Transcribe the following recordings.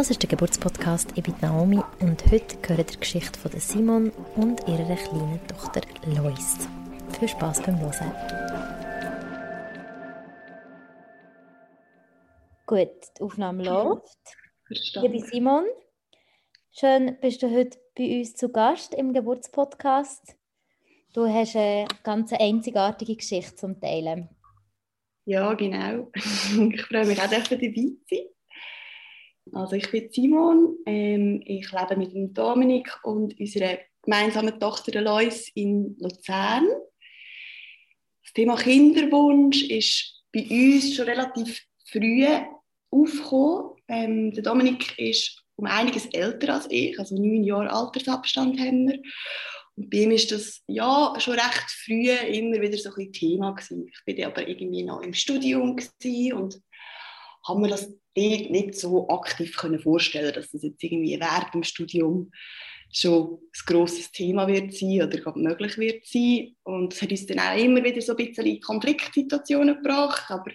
Das ist der Geburtspodcast «Ich bin Naomi» und heute hören die Geschichte von Simon und ihrer kleinen Tochter Lois. Viel Spass beim Hören. Gut, die Aufnahme läuft. Liebe Simon, schön bist du heute bei uns zu Gast im Geburtspodcast. Du hast eine ganz einzigartige Geschichte zum Teilen. Ja, genau. Ich freue mich auch, dabei zu sein. Also ich bin Simon, ähm, ich lebe mit dem Dominik und unserer gemeinsamen Tochter Lois in Luzern. Das Thema Kinderwunsch ist bei uns schon relativ früh aufgekommen. Ähm, der Dominik ist um einiges älter als ich, also neun Jahre Altersabstand haben wir. Und bei ihm ist das ja schon recht früh immer wieder so ein Thema gewesen. Ich bin aber irgendwie noch im Studium und habe mir das nicht so aktiv können vorstellen, dass das jetzt irgendwie während dem Studium schon ein grosses Thema wird sein oder möglich wird sein. Und es hat uns dann auch immer wieder so ein bisschen in Konfliktsituationen gebracht, aber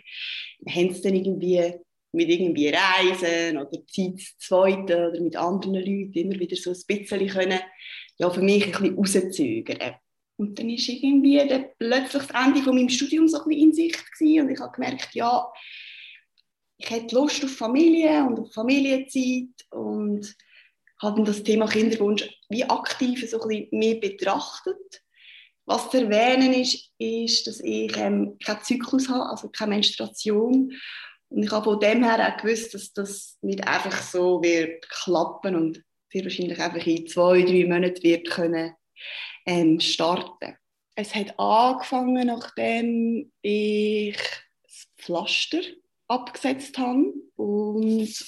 wir haben es dann irgendwie mit irgendwie Reisen oder Zeit zu zweiten oder mit anderen Leuten immer wieder so ein bisschen können, ja, für mich ein bisschen rauszögern. Und dann ist irgendwie dann plötzlich das Ende von meinem Studium so ein bisschen in Sicht gewesen und ich habe gemerkt, ja, ich hätte Lust auf Familie und auf Familienzeit und habe das Thema Kinderwunsch wie aktiv so ein bisschen mehr betrachtet. Was zu erwähnen ist, ist, dass ich ähm, keinen Zyklus habe, also keine Menstruation. Und ich habe von dem her auch gewusst, dass das nicht einfach so wird klappen und sehr wahrscheinlich einfach in zwei, drei Monaten wird können ähm, starten. Es hat angefangen, nachdem ich das Pflaster abgesetzt habe und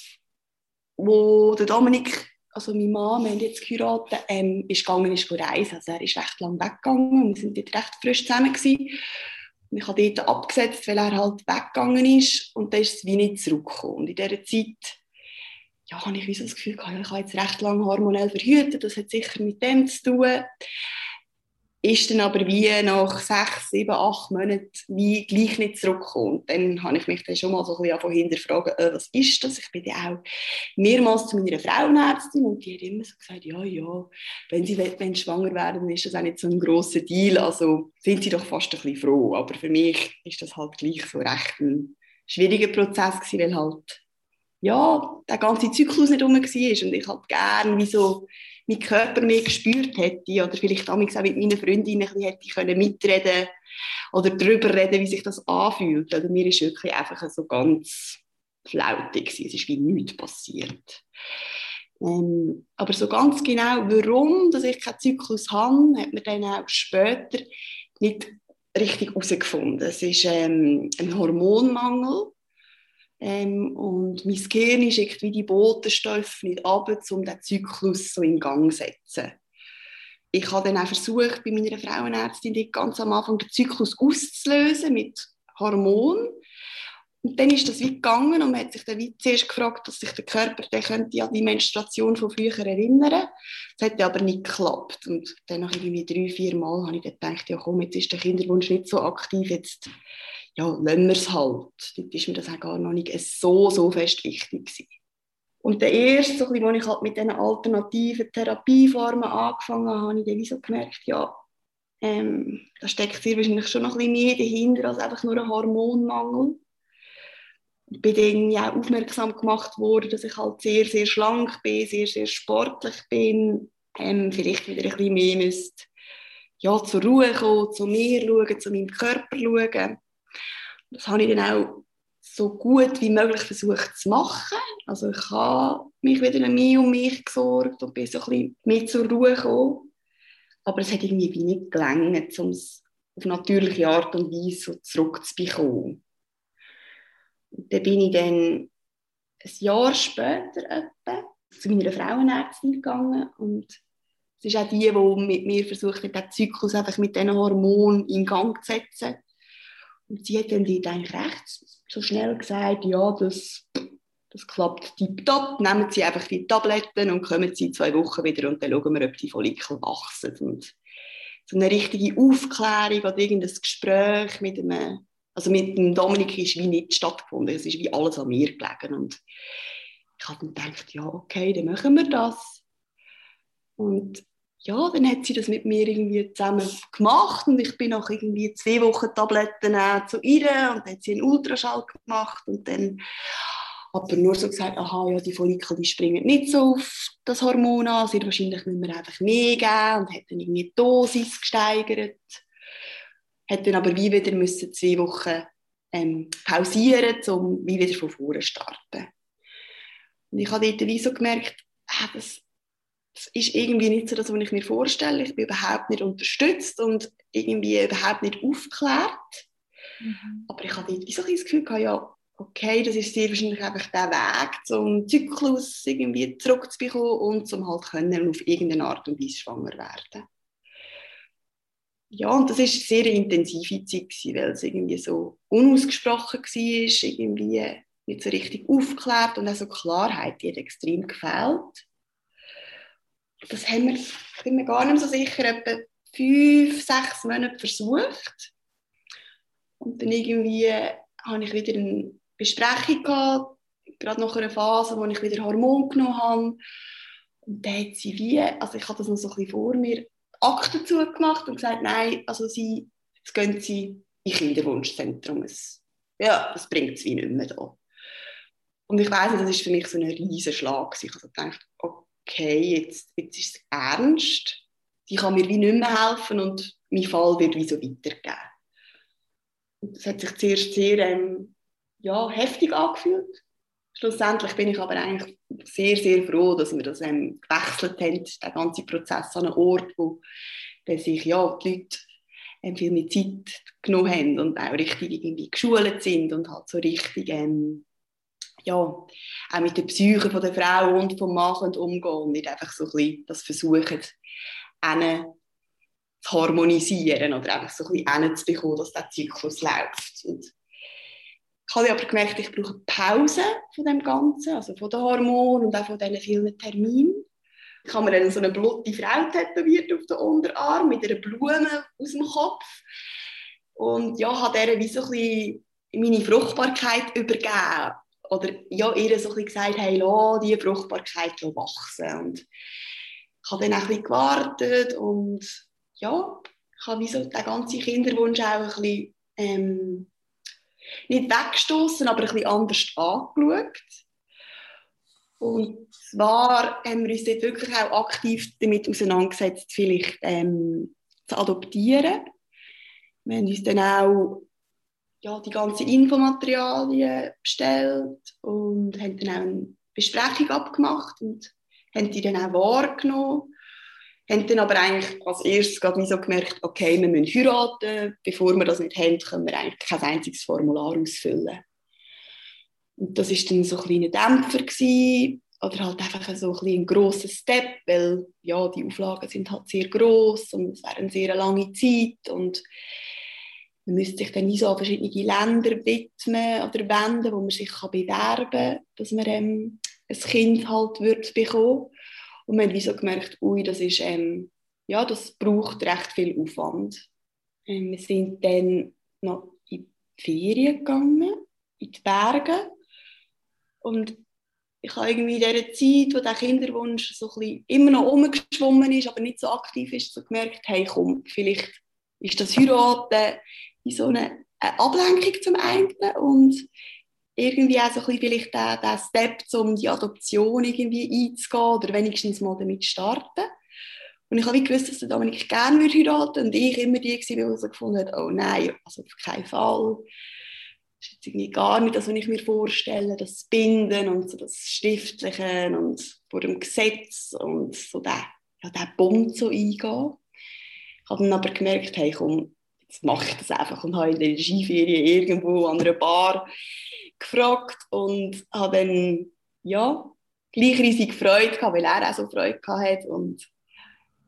wo der Dominik, also mein Mann, wir haben jetzt geheiratet, ähm, ist gegangen, ist reisen. Also er ist recht lang weggegangen und wir sind dort recht frisch zusammen gewesen. Ich habe dort abgesetzt, weil er halt weggegangen ist und dann ist es wie nicht zurückgekommen. Und in dieser Zeit ja, habe ich so das Gefühl gehabt, ich habe jetzt recht lange hormonell verhütet, das hat sicher mit dem zu tun ist dann aber wie nach sechs, sieben, acht Monaten wie gleich nicht zurückgekommen. Und dann habe ich mich dann schon mal so ein bisschen hinterfragen, äh, was ist das? Ich bin ja auch mehrmals zu meiner Frauenärztin und die hat immer so gesagt, ja, ja, wenn sie wenn schwanger werden, dann ist das auch nicht so ein grosser Deal, also sind sie doch fast ein bisschen froh. Aber für mich ist das halt gleich so recht ein schwieriger Prozess gewesen, weil halt ja, der ganze Zyklus nicht rum war und ich halt gerne wie so mein Körper mehr gespürt hätte oder vielleicht auch mit meinen Freundinnen ein hätte können mitreden oder darüber reden, wie sich das anfühlt. Oder mir ist wirklich einfach so ganz flautig es ist wie nichts passiert. Ähm, aber so ganz genau, warum dass ich keinen Zyklus habe, hat man dann auch später nicht richtig herausgefunden. Es ist ähm, ein Hormonmangel ähm, und mein Gehirn schickt wie die Botenstoffe nicht ab, um den Zyklus so in Gang zu setzen. Ich habe dann auch versucht, bei meiner Frauenärztin ganz am Anfang den Zyklus auszulösen mit Hormonen. Und dann ist das wie gegangen und man hat sich dann wie zuerst gefragt, dass sich der Körper der könnte an die Menstruation von früher erinnern. Das hat aber nicht geklappt. Und dann nach irgendwie drei, vier Mal habe ich dann gedacht, ja komm, jetzt ist der Kinderwunsch nicht so aktiv, jetzt ja, lassen wir es halt. Dort ist mir das auch gar noch nicht so, so fest wichtig gewesen. Und der erste, als ich halt mit diesen alternativen Therapieformen angefangen habe, habe ich dann gemerkt, ja, ähm, da steckt sehr wahrscheinlich schon noch ein bisschen mehr dahinter als einfach nur ein Hormonmangel. Ich bin dann ja aufmerksam gemacht worden, dass ich halt sehr, sehr schlank bin, sehr, sehr sportlich bin, ähm, vielleicht wieder ein bisschen mehr müsste, ja, zur Ruhe kommen, zu mir schauen, zu meinem Körper schauen. Das habe ich dann auch so gut wie möglich versucht zu machen. Also ich habe mich wieder mehr um mich gesorgt und bin so ein bisschen mehr zur Ruhe gekommen. Aber es hat irgendwie nicht gelangt, um es auf natürliche Art und Weise so zurückzubekommen. Und dann bin ich dann ein Jahr später etwa zu meiner Frauenärztin gegangen und es ist auch die, die mit mir versucht hat, den Zyklus einfach mit diesen Hormonen in Gang zu setzen. Und sie hat dann dort eigentlich recht so schnell gesagt, ja, das, das klappt tipptopp, nehmen Sie einfach die Tabletten und kommen Sie in zwei Wochen wieder und dann schauen wir, ob die Follikel wachsen. Und so eine richtige Aufklärung oder irgendein Gespräch mit einem, also mit dem Dominik ist wie nicht stattgefunden, es ist wie alles an mir gelegen und ich habe dann gedacht, ja, okay, dann machen wir das. Und ja, dann hat sie das mit mir irgendwie zusammen gemacht und ich bin nach irgendwie zwei Wochen Tabletten zu ihr und dann hat sie einen Ultraschall gemacht und dann aber nur so gesagt, aha, ja, die Follikel die springen nicht so auf das Hormon an, sehr wahrscheinlich müssen wir einfach mehr geben und hat dann irgendwie die Dosis gesteigert. Hat dann aber wie wieder müssen zwei Wochen ähm, pausieren, um wie wieder von vorne zu starten. Und ich habe dort wie so gemerkt, ah, das, das ist irgendwie nicht so das, was ich mir vorstelle. Ich bin überhaupt nicht unterstützt und irgendwie überhaupt nicht aufgeklärt. Mhm. Aber ich wie so ein das Gefühl gehabt, ja, okay, das ist sehr wahrscheinlich einfach der Weg, zum Zyklus irgendwie zurückzubekommen und zum halt können auf irgendeine Art und Weise schwanger werden. Ja, und das ist eine sehr intensive Zeit, weil es irgendwie so unausgesprochen war, irgendwie nicht so richtig aufgeklärt und auch so Klarheit, die hat extrem gefehlt. Das haben wir, bin mir gar nicht so sicher, etwa fünf, sechs Monate versucht. Und dann irgendwie habe ich wieder eine Besprechung gehabt, gerade nach einer Phase, wo ich wieder Hormon genommen habe. Und dann hat sie wie, also ich hatte das noch so ein bisschen vor mir, Akte zugemacht und gesagt, nein, also sie, jetzt gehen sie in Kinderwunschzentrum. Es, ja, das bringt es wie nicht mehr da. Und ich weiß nicht, das war für mich so ein riesen Schlag. Ich habe gedacht, okay, jetzt, jetzt ist es ernst. Die kann mir wie nicht mehr helfen und mein Fall wird wie so weitergehen. Und das hat sich zuerst sehr ähm, ja, heftig angefühlt. Schlussendlich bin ich aber eigentlich sehr, sehr froh, dass wir das ähm, gewechselt haben, den ganzen Prozess an einen Ort, wo sich ja, die Leute ähm, viel mehr Zeit genommen haben und auch richtig irgendwie geschult sind und halt so richtig ähm, ja, auch mit der Psyche von der Frau und vom Mann umgehen und nicht einfach so ein bisschen das versuchen, zu harmonisieren oder einfach so ein bisschen zu bekommen, dass der Zyklus läuft. Und ich habe aber gemerkt, ich brauche Pause von dem Ganzen, also von den Hormonen und auch von diesen vielen Terminen. Ich habe mir dann so eine blutige Frau tätowiert auf den Unterarm mit einer Blume aus dem Kopf. Und ja, habe der wie so ein bisschen meine Fruchtbarkeit übergeben. Oder ja, ihr so gesagt, hey, lass die Fruchtbarkeit wachsen. Und ich habe dann auch ein gewartet und ja, ich habe wie so den ganzen Kinderwunsch auch ein bisschen ähm, nicht weggestoßen, aber ein bisschen anders angeschaut. Und zwar haben wir uns dort wirklich auch aktiv damit auseinandergesetzt, vielleicht ähm, zu adoptieren. Wir haben uns dann auch ja, die ganzen Infomaterialien bestellt und haben dann auch eine Besprechung abgemacht und haben die dann auch wahrgenommen haben dann aber eigentlich als erstes gerade so gemerkt, okay, wir müssen heiraten, bevor wir das nicht haben, können wir eigentlich kein einziges Formular ausfüllen. Und das war dann so ein kleiner Dämpfer gewesen, oder halt einfach so ein, ein grosser Step, weil ja, die Auflagen sind halt sehr groß und es wäre eine sehr lange Zeit und man müsste sich dann wie so an verschiedene Länder widmen oder wenden, wo man sich kann bewerben kann, dass man ähm, ein Kind halt wird bekommen und wir haben wie so gemerkt, ui, das ist, ähm, ja, das braucht recht viel Aufwand. Ähm, wir sind dann noch in die Ferien gegangen, in die Berge. Und ich habe irgendwie in dieser Zeit, wo der Kinderwunsch so ein immer noch rumgeschwommen ist, aber nicht so aktiv ist, so gemerkt, hey komm, vielleicht ist das Heiraten wie so eine, eine Ablenkung zum einen und irgendwie auch so ein bisschen vielleicht der, der Step, um die Adoption irgendwie einzugehen oder wenigstens mal damit zu starten. Und ich habe gewusst, dass der Dominik gerne würde heiraten und ich immer die war, die gefunden hat, oh nein, also auf keinen Fall. Das ist jetzt irgendwie gar nicht das, was ich mir vorstelle, das Binden und so das Schriftliche und vor dem Gesetz und so der, ja, der Bund so eingehen. Ich habe dann aber gemerkt, hey komm, jetzt mache ich das einfach und habe in der Skiferien irgendwo an einer Bar gefragt und habe dann ja, gleich riesig Freude gehabt, weil er auch so Freude gehabt hat und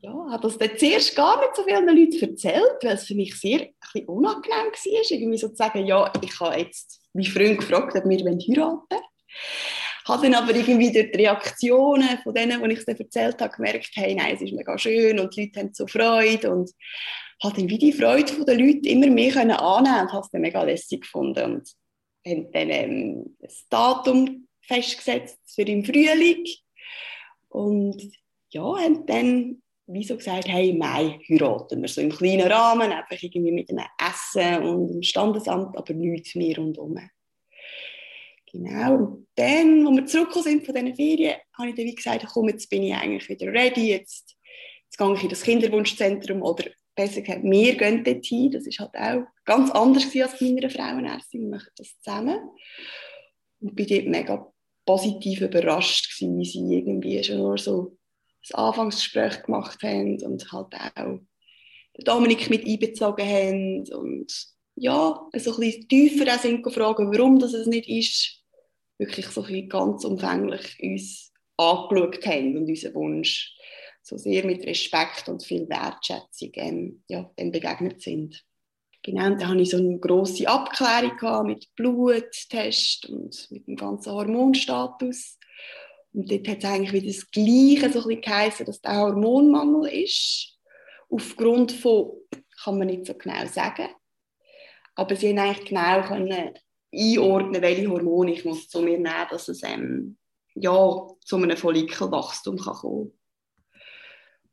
ja, hat das dann zuerst gar nicht so vielen Leuten erzählt, weil es für mich sehr ein unangenehm war, irgendwie so zu sagen, ja, ich habe jetzt meinen Freund gefragt, ob wir heiraten wollen. Habe dann aber irgendwie durch die Reaktionen von denen, die ich es erzählt habe, gemerkt, hey, nein, es ist mega schön und die Leute haben so Freude und habe dann wie die Freude der Leute immer mehr annehmen und habe es dann mega lässig gefunden. Und haben dann ähm, das Datum festgesetzt für im Frühling. Und ja, haben dann wie so gesagt, hey, im Mai heiraten wir, so im kleinen Rahmen, einfach irgendwie mit einem Essen und einem Standesamt, aber nichts mehr rundherum. Genau, und dann, als wir zurückgekommen sind von diesen Ferien, habe ich dann wie gesagt, komm, jetzt bin ich eigentlich wieder ready, jetzt, jetzt gehe ich in das Kinderwunschzentrum oder besser gesagt, wir gehen dort hin, das war halt auch ganz anders als bei meiner Frauenärztin, wir machen das zusammen. Und bin dort mega positiv überrascht gewesen, wie sie irgendwie schon nur so das Anfangsgespräch gemacht haben und halt auch Dominik mit einbezogen haben und ja, so ein bisschen tiefer auch sind fragen, warum das es nicht ist, wirklich so ganz umfänglich uns angeschaut haben und unseren Wunsch so sehr mit Respekt und viel Wertschätzung ähm, ja, dann begegnet sind. Genau, dann hatte ich so eine grosse Abklärung mit Bluttest und mit dem ganzen Hormonstatus. Und dort hat es eigentlich wieder das Gleiche so geheißen, dass der Hormonmangel ist. Aufgrund von, kann man nicht so genau sagen. Aber sie haben eigentlich genau können einordnen, welche Hormone ich muss zu mir nehmen muss, dass es ähm, ja, zu einem Follikelwachstum kann kommen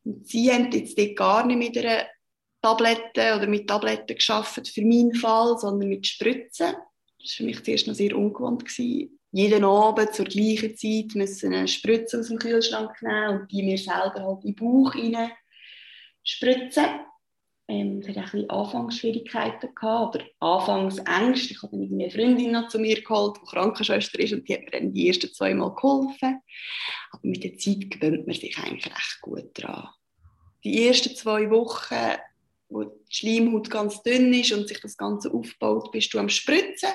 und Sie haben jetzt dort gar nicht mit einer Tablette oder mit Tabletten geschafft für meinen Fall, sondern mit Spritzen. Das war für mich zuerst noch sehr ungewohnt. Gewesen jeden Abend zur gleichen Zeit müssen eine Spritze aus dem Kühlschrank nehmen und die mir selber halt in den Bauch rein spritzen. Ähm, auch ein Anfangsschwierigkeiten gehabt, oder Anfangsängste. Ich habe dann eine Freundin noch zu mir geholt, die Krankenschwester ist und die hat mir dann die ersten zwei Mal geholfen. Aber mit der Zeit gewöhnt man sich eigentlich recht gut daran. Die ersten zwei Wochen, wo die Schleimhaut ganz dünn ist und sich das Ganze aufbaut, bist du am Spritzen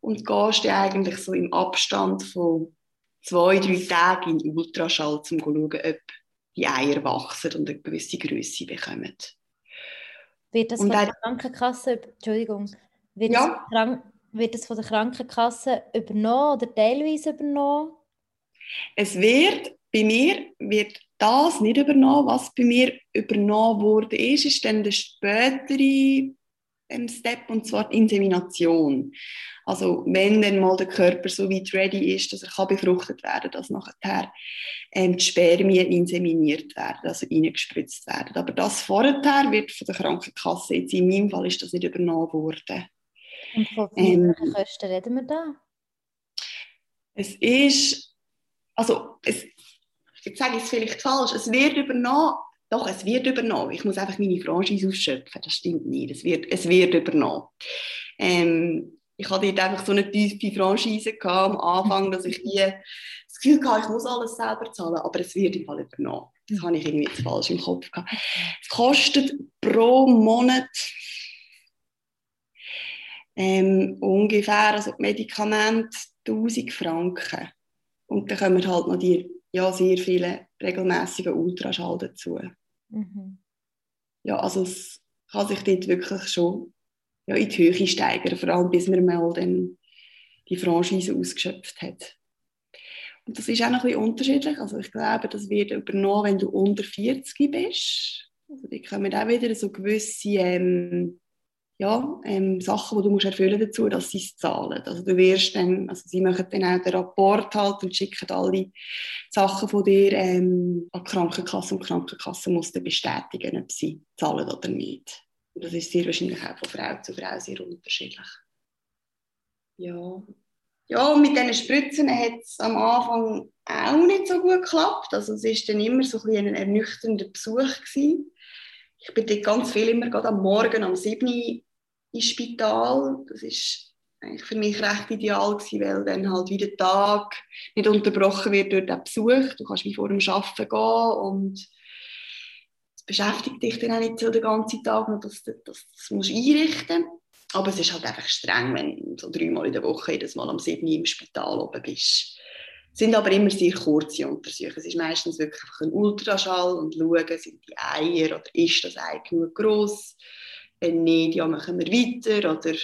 und gehst dann eigentlich so im Abstand von zwei, drei Tagen in Ultraschall, um zu schauen, ob die Eier wachsen und eine gewisse Größe bekommen. Wird das und von der Krankenkasse, Entschuldigung, wird, ja. das wird das von der Krankenkasse übernommen oder teilweise übernommen? Es wird, bei mir wird das nicht übernommen. Was bei mir übernommen wurde, ist, ist dann der spätere ähm, Step, und zwar die Insemination. Also wenn dann mal der Körper so weit ready ist, dass er kann befruchtet werden kann, dass nachher ähm, die Spermien inseminiert werden, also reingespritzt werden. Aber das vorher wird von der Krankenkasse, jetzt in meinem Fall ist das nicht übernommen worden. Und von welchen ähm, Kosten reden wir da? Es ist, also es, jetzt sage ich es vielleicht falsch, es wird übernommen, doch, es wird übernommen. Ich muss einfach meine Franchise ausschöpfen. Das stimmt nicht. Es wird, es wird übernommen. Ähm, ich hatte dort einfach so eine tiefe Franchise am Anfang, dass ich nie das Gefühl hatte, ich muss alles selber zahlen, aber es wird im Fall übernommen. Das habe ich irgendwie jetzt falsch im Kopf gehabt. Es kostet pro Monat ähm, ungefähr, also Medikamente 1000 Franken. Und dann kommen halt noch die ja, sehr viele regelmäßige Ultraschall dazu. Mhm. Ja, also es kann sich dort wirklich schon ja, in die Höhe steigern, vor allem bis man mal dann die Franchise ausgeschöpft hat. Und das ist auch noch ein unterschiedlich. Also ich glaube, das wird übernommen, wenn du unter 40 bist. Also die kommen auch wieder so gewisse ähm, ja, ähm, Sachen, die du musst erfüllen dazu, dass sie es zahlen. Also du wirst dann, also sie machen dann auch den Rapport halt und schicken alle Sachen von dir ähm, an die Krankenkasse und die Krankenkasse muss dann bestätigen, ob sie zahlen oder nicht. Und das ist sehr wahrscheinlich auch von Frau zu Frau sehr unterschiedlich. Ja. Ja, mit diesen Spritzen hat es am Anfang auch nicht so gut geklappt. Also es war dann immer so ein, ein ernüchternder Besuch. Gewesen. Ich bin dort ganz viel immer gerade am Morgen um 7 Uhr ins Spital. Das ist eigentlich für mich recht ideal gewesen, weil dann halt wieder der Tag nicht unterbrochen wird durch den Besuch. Du kannst wie vor dem Arbeiten gehen und es beschäftigt dich dann auch nicht so den ganzen Tag dass du das, das musst einrichten Aber es ist halt einfach streng, wenn du so dreimal in der Woche jedes Mal am 7 Uhr im Spital oben bist. Es sind aber immer sehr kurze Untersuchungen. Es ist meistens wirklich ein Ultraschall und schauen, sind die Eier oder ist das Ei genug groß? Wenn nicht, ja, machen wir weiter oder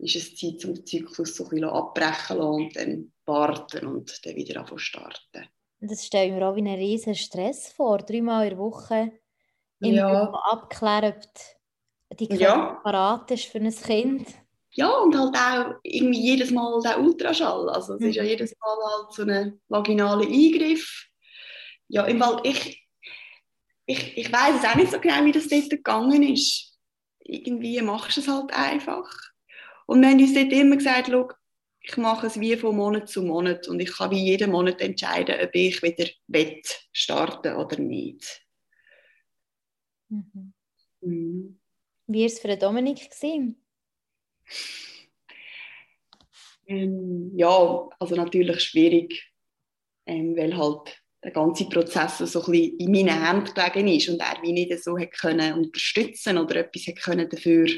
ist es Zeit, um den Zyklus so ein bisschen abbrechen und dann warten und dann wieder anfangen starten. Das stelle ich mir auch wie einen riesen Stress vor, dreimal in der Woche immer ja. abklären, ob die Körper ja. parat ist für ein Kind. ja, und halt auch irgendwie jedes Mal der Ultraschall. Also es mhm. ist ja mhm. jedes Mal halt so ein vaginaler Eingriff. Ja, im Fall, ich, ich, ich weiß es auch nicht so genau, wie das dort gegangen ist. Irgendwie machst du es halt einfach. Und wir haben uns dort immer gesagt, ich mache es wie von Monat zu Monat und ich kann wie jeden Monat entscheiden, ob ich wieder wett starten oder nicht. Mhm. Mhm. Wie war es für Dominik? Ähm, ja, also natürlich schwierig, ähm, weil halt der ganze Prozess so ein bisschen in meinen Händen gelegen ist und er wie nicht so hat können unterstützen oder etwas hat können dafür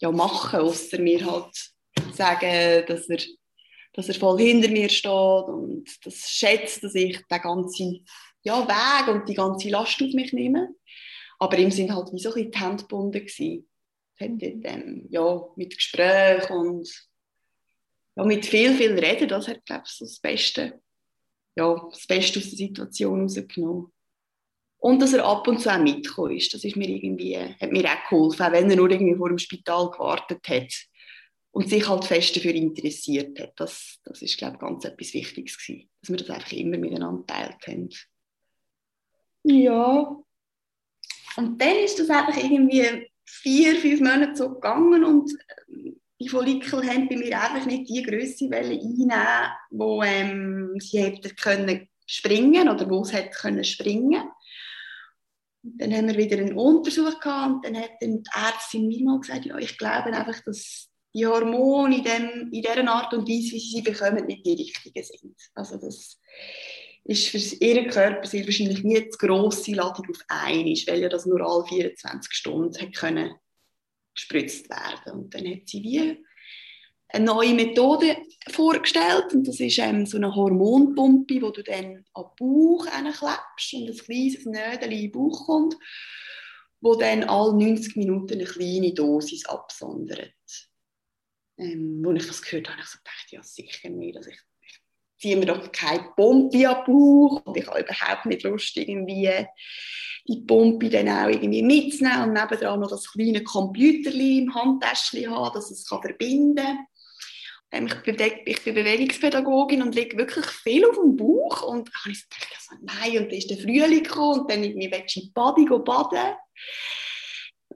ja, machen, außer mir halt sagen, dass er, dass er voll hinter mir steht und das schätzt, dass ich den ganzen ja, Weg und die ganze Last auf mich nehme. Aber ihm sind halt wie so ein bisschen die Hände gebunden. Ähm, ja, mit Gesprächen und ja, mit viel, viel Reden, das hat, glaube ich, so das Beste, ja, das Beste aus der Situation rausgenommen. Und dass er ab und zu auch mitgekommen ist, das ist mir irgendwie, hat mir auch geholfen, auch wenn er nur irgendwie vor dem Spital gewartet hat und sich halt fest dafür interessiert hat. Das, das ist, glaube ich, ganz etwas Wichtiges gewesen, dass wir das einfach immer miteinander teilt haben. Ja. Und dann ist das einfach irgendwie vier, fünf Monate so gegangen und die Follikel haben bei mir einfach nicht die Größe einnehmen, wo ähm, sie hätten können springen oder wo es können springen. Und dann haben wir wieder einen Untersuch gehabt und dann hat dann die Ärztin mir mal gesagt, ja, ich glaube einfach, dass die Hormone in, dem, in dieser Art und Weise, wie sie sie bekommen, nicht die richtigen sind. Also das ist für ihren Körper sehr wahrscheinlich nicht die grosse Ladung auf einmal, weil ja das nur alle 24 Stunden können gespritzt werden. Und dann hat sie wie eine neue Methode vorgestellt und das ist ähm, so eine Hormonpumpe, wo du dann an den Bauch klebst und ein kleines Nödel in den Bauch kommt, wo dann alle 90 Minuten eine kleine Dosis absondert ähm, wo ich das gehört habe, ich so gedacht, ja sicher nicht, also ich, ich ziehe mir doch keine Pumpe an Bauch und ich habe überhaupt nicht Lust, irgendwie die Pumpe dann auch irgendwie mitzunehmen und nebenan noch das kleine Computerli im Handtäschchen haben, dass es kann verbinden kann. Ähm, ich, ich bin Bewegungspädagogin und liege wirklich viel auf dem Bauch und habe ich gedacht, also, nein, und dann ist der Frühling gekommen und dann irgendwie willst du in die Body baden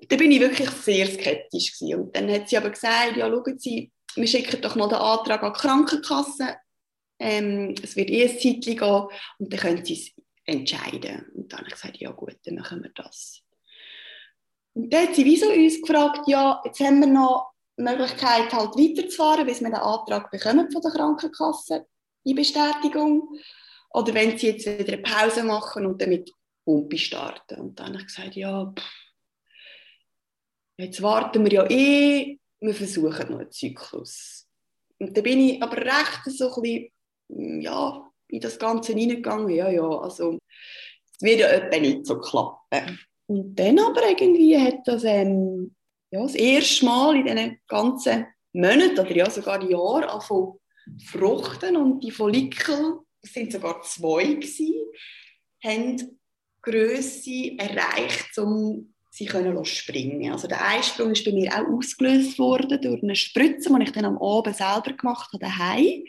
da bin ich wirklich sehr skeptisch gewesen. Und dann hat sie aber gesagt, ja, schauen Sie, wir schicken doch mal den Antrag an die Krankenkasse. Ähm, es wird eh ein Zeitchen gehen und dann können Sie es entscheiden. Und dann habe ich gesagt, ja gut, dann machen wir das. Und dann hat sie wieso uns gefragt, ja, jetzt haben wir noch die Möglichkeit, halt weiterzufahren, bis wir den Antrag bekommen von der Krankenkasse, die Bestätigung. Oder wenn sie jetzt wieder eine Pause machen und dann mit Pumpe starten. Und dann habe ich gesagt, ja, pff, jetzt warten wir ja eh, wir versuchen noch einen Zyklus. Und da bin ich aber recht so ein bisschen, ja, in das Ganze hineingegangen, ja, ja, also es wird ja etwa nicht so klappen. Und dann aber irgendwie hat das ähm, ja, das erste Mal in diesen ganzen Monaten oder ja sogar Jahren angefangen fruchten und die Follikel, es sind sogar zwei gewesen, haben Größe erreicht, um sie können springen. Also der Einsprung ist bei mir auch ausgelöst worden durch eine Spritze, die ich dann am Abend selber gemacht habe daheim.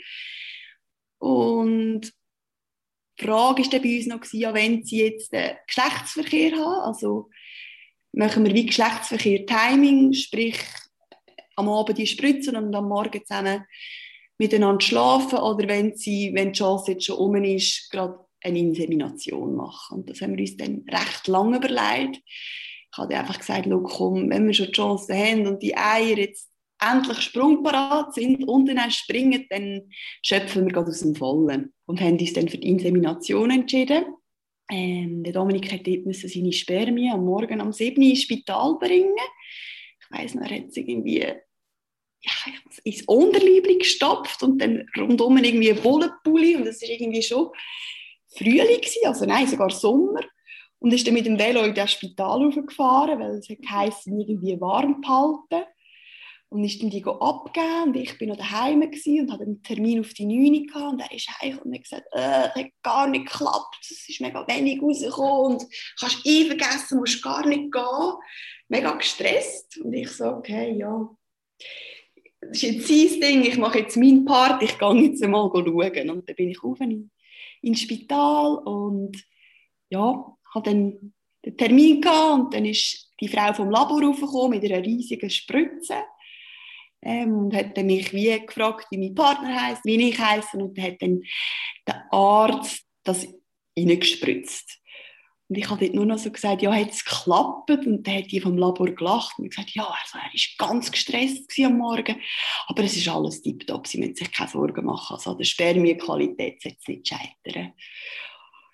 Und die Frage war bei uns noch, ja, wenn sie jetzt einen Geschlechtsverkehr haben, also machen wir wie Geschlechtsverkehr Timing, sprich am Abend die spritzen und am Morgen zusammen miteinander schlafen oder wenn, sie, wenn die Chance jetzt schon um ist, gerade eine Insemination machen. Und das haben wir uns dann recht lange überlegt ich habe einfach gesagt, komm, wenn wir schon die Chance haben und die Eier jetzt endlich sprungparat sind und dann springen, dann schöpfen wir gerade aus dem Vollen. Und haben uns dann für die Insemination entschieden. Ähm, der Dominik hat dort seine Spermien am Morgen um 7 Uhr ins Spital bringen. Ich weiss noch, er hat es irgendwie ja, ins Unterliebli gestopft und dann rundum irgendwie ein Bullenpulli und es war irgendwie schon Frühling, also nein, sogar Sommer. Und ist dann mit dem Velo in das Spital gefahren, weil es heisst, irgendwie warm behalten. Und ist dann die abgegeben und ich bin noch daheim und hatte einen Termin auf die 9 gehabt, und er ist heim und hat gesagt, äh, es hat gar nicht geklappt, es ist mega wenig rausgekommen und kannst eh vergessen, musst gar nicht gehen. Mega gestresst. Und ich so, okay, ja, das ist jetzt sein Ding, ich mache jetzt meinen Part, ich gehe jetzt mal schauen. Und dann bin ich auf in, ins Spital und ja, habe dann den Termin gehabt und dann ist die Frau vom Labor raufgekommen mit einer riesigen Spritze ähm, und hat dann mich wie gefragt, wie mein Partner heißt, wie ich heiße und dann hat dann der Arzt das reingespritzt. Und ich habe dort nur noch so gesagt, ja, hat es geklappt? Und dann hat die vom Labor gelacht und gesagt, ja, also er war ganz gestresst am Morgen, aber es ist alles tiptop, sie müssen sich keine Sorgen machen. Also an der Spermienqualität sollte es nicht scheitern.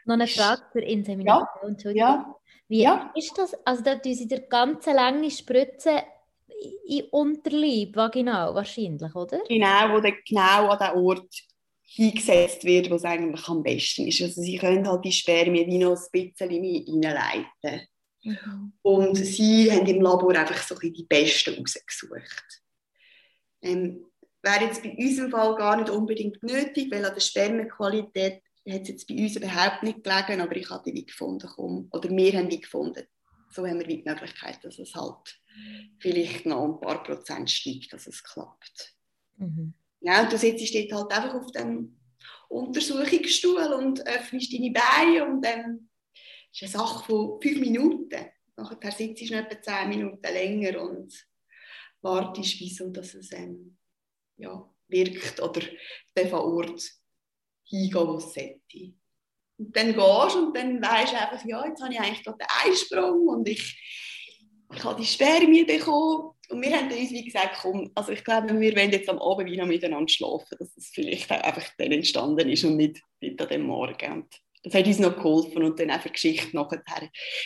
Noch eine Frage zur Insemination, ja. Entschuldigung. Ja. Wie ja. ist das? Also da tun sie der ganze lange Spritze in Unterleib, vaginal wahrscheinlich, oder? Genau, wo der genau an den Ort hingesetzt wird, wo es eigentlich am besten ist. Also sie können halt die Spermien wie noch ein bisschen reinleiten. Mhm. Und sie haben im Labor einfach so ein die besten rausgesucht. Ähm, wäre jetzt bei unserem Fall gar nicht unbedingt nötig, weil an der Spermienqualität hat es jetzt bei uns überhaupt nicht gelegen, aber ich habe die gefunden, komm, oder wir haben die gefunden. So haben wir die Möglichkeit, dass es halt vielleicht noch ein paar Prozent steigt, dass es klappt. Mhm. Ja, und du sitzt dort halt einfach auf dem Untersuchungsstuhl und öffnest deine Beine und dann ist eine Sache von fünf Minuten. Nachher sitzt du etwa zehn Minuten länger und wartest, wie so, dass es ähm, ja, wirkt oder der Ort hingehen, wo es sollte. Und dann gehst du und dann weisst du einfach, ja, jetzt habe ich eigentlich gerade den Einsprung und ich, ich habe die Spermie bekommen. Und wir haben uns wie gesagt, komm, also ich glaube, wir wollen jetzt am Abend wieder miteinander schlafen, dass es vielleicht auch einfach dann entstanden ist und nicht, nicht an dem Morgen. Und das hat uns noch geholfen und dann einfach Geschichte nachher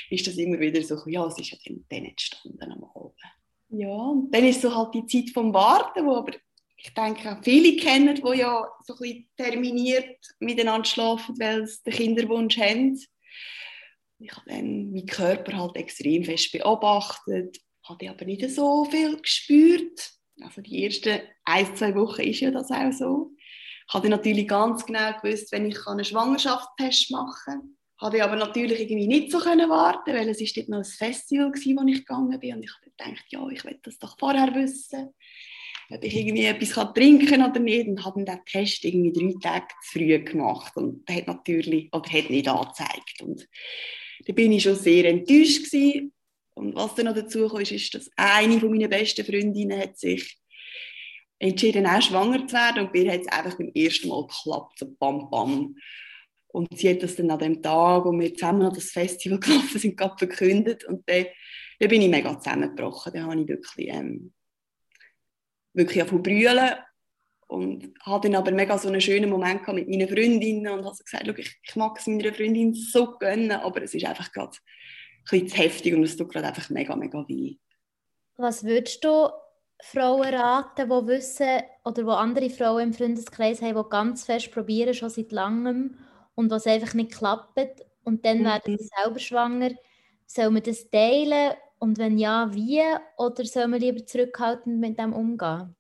ist das immer wieder so, ja, es ist ja dann, dann entstanden am Abend. Ja, und dann ist so halt die Zeit vom Warten, wo aber ich denke viele kennen, die ja so ein bisschen terminiert miteinander schlafen, weil sie den Kinderwunsch haben. Ich habe dann meinen Körper halt extrem fest beobachtet, habe aber nicht so viel gespürt. Also die ersten ein, zwei Wochen ist ja das auch so. Ich habe natürlich ganz genau gewusst, wenn ich einen Schwangerschaftstest machen kann. Habe aber natürlich irgendwie nicht so können warten, weil es ist dort noch ein Festival war, wo ich gegangen bin und ich habe gedacht, ja, ich will das doch vorher wissen ob ich irgendwie etwas trinken kann oder nicht und habe den Test irgendwie drei Tage zu früh gemacht und der hat natürlich, oder hat nicht angezeigt und da bin ich schon sehr enttäuscht gewesen. und was dann noch dazu kam, ist, dass eine von meinen besten Freundinnen hat sich entschieden, auch schwanger zu werden. Und mir hat es einfach beim ersten Mal geklappt, so bam bam. Und sie hat das dann an dem Tag, wo wir zusammen an das Festival gelaufen sind, gerade verkündet. Und dann, dann bin ich mega zusammengebrochen, da habe ich wirklich ähm, wirklich auf brüllen und hatte dann aber mega so einen schönen Moment mit meinen Freundinnen und habe so gesagt, ich, ich mag es meiner Freundin so gönnen, aber es ist einfach gerade ein bisschen zu heftig und es tut gerade einfach mega, mega weh. Was würdest du Frauen raten, die wissen oder wo andere Frauen im Freundeskreis haben, die ganz fest probieren, schon seit langem und was einfach nicht klappt und dann mhm. werden sie selber schwanger, soll man das teilen und wenn ja, wie? Oder soll man lieber zurückhaltend mit dem umgehen?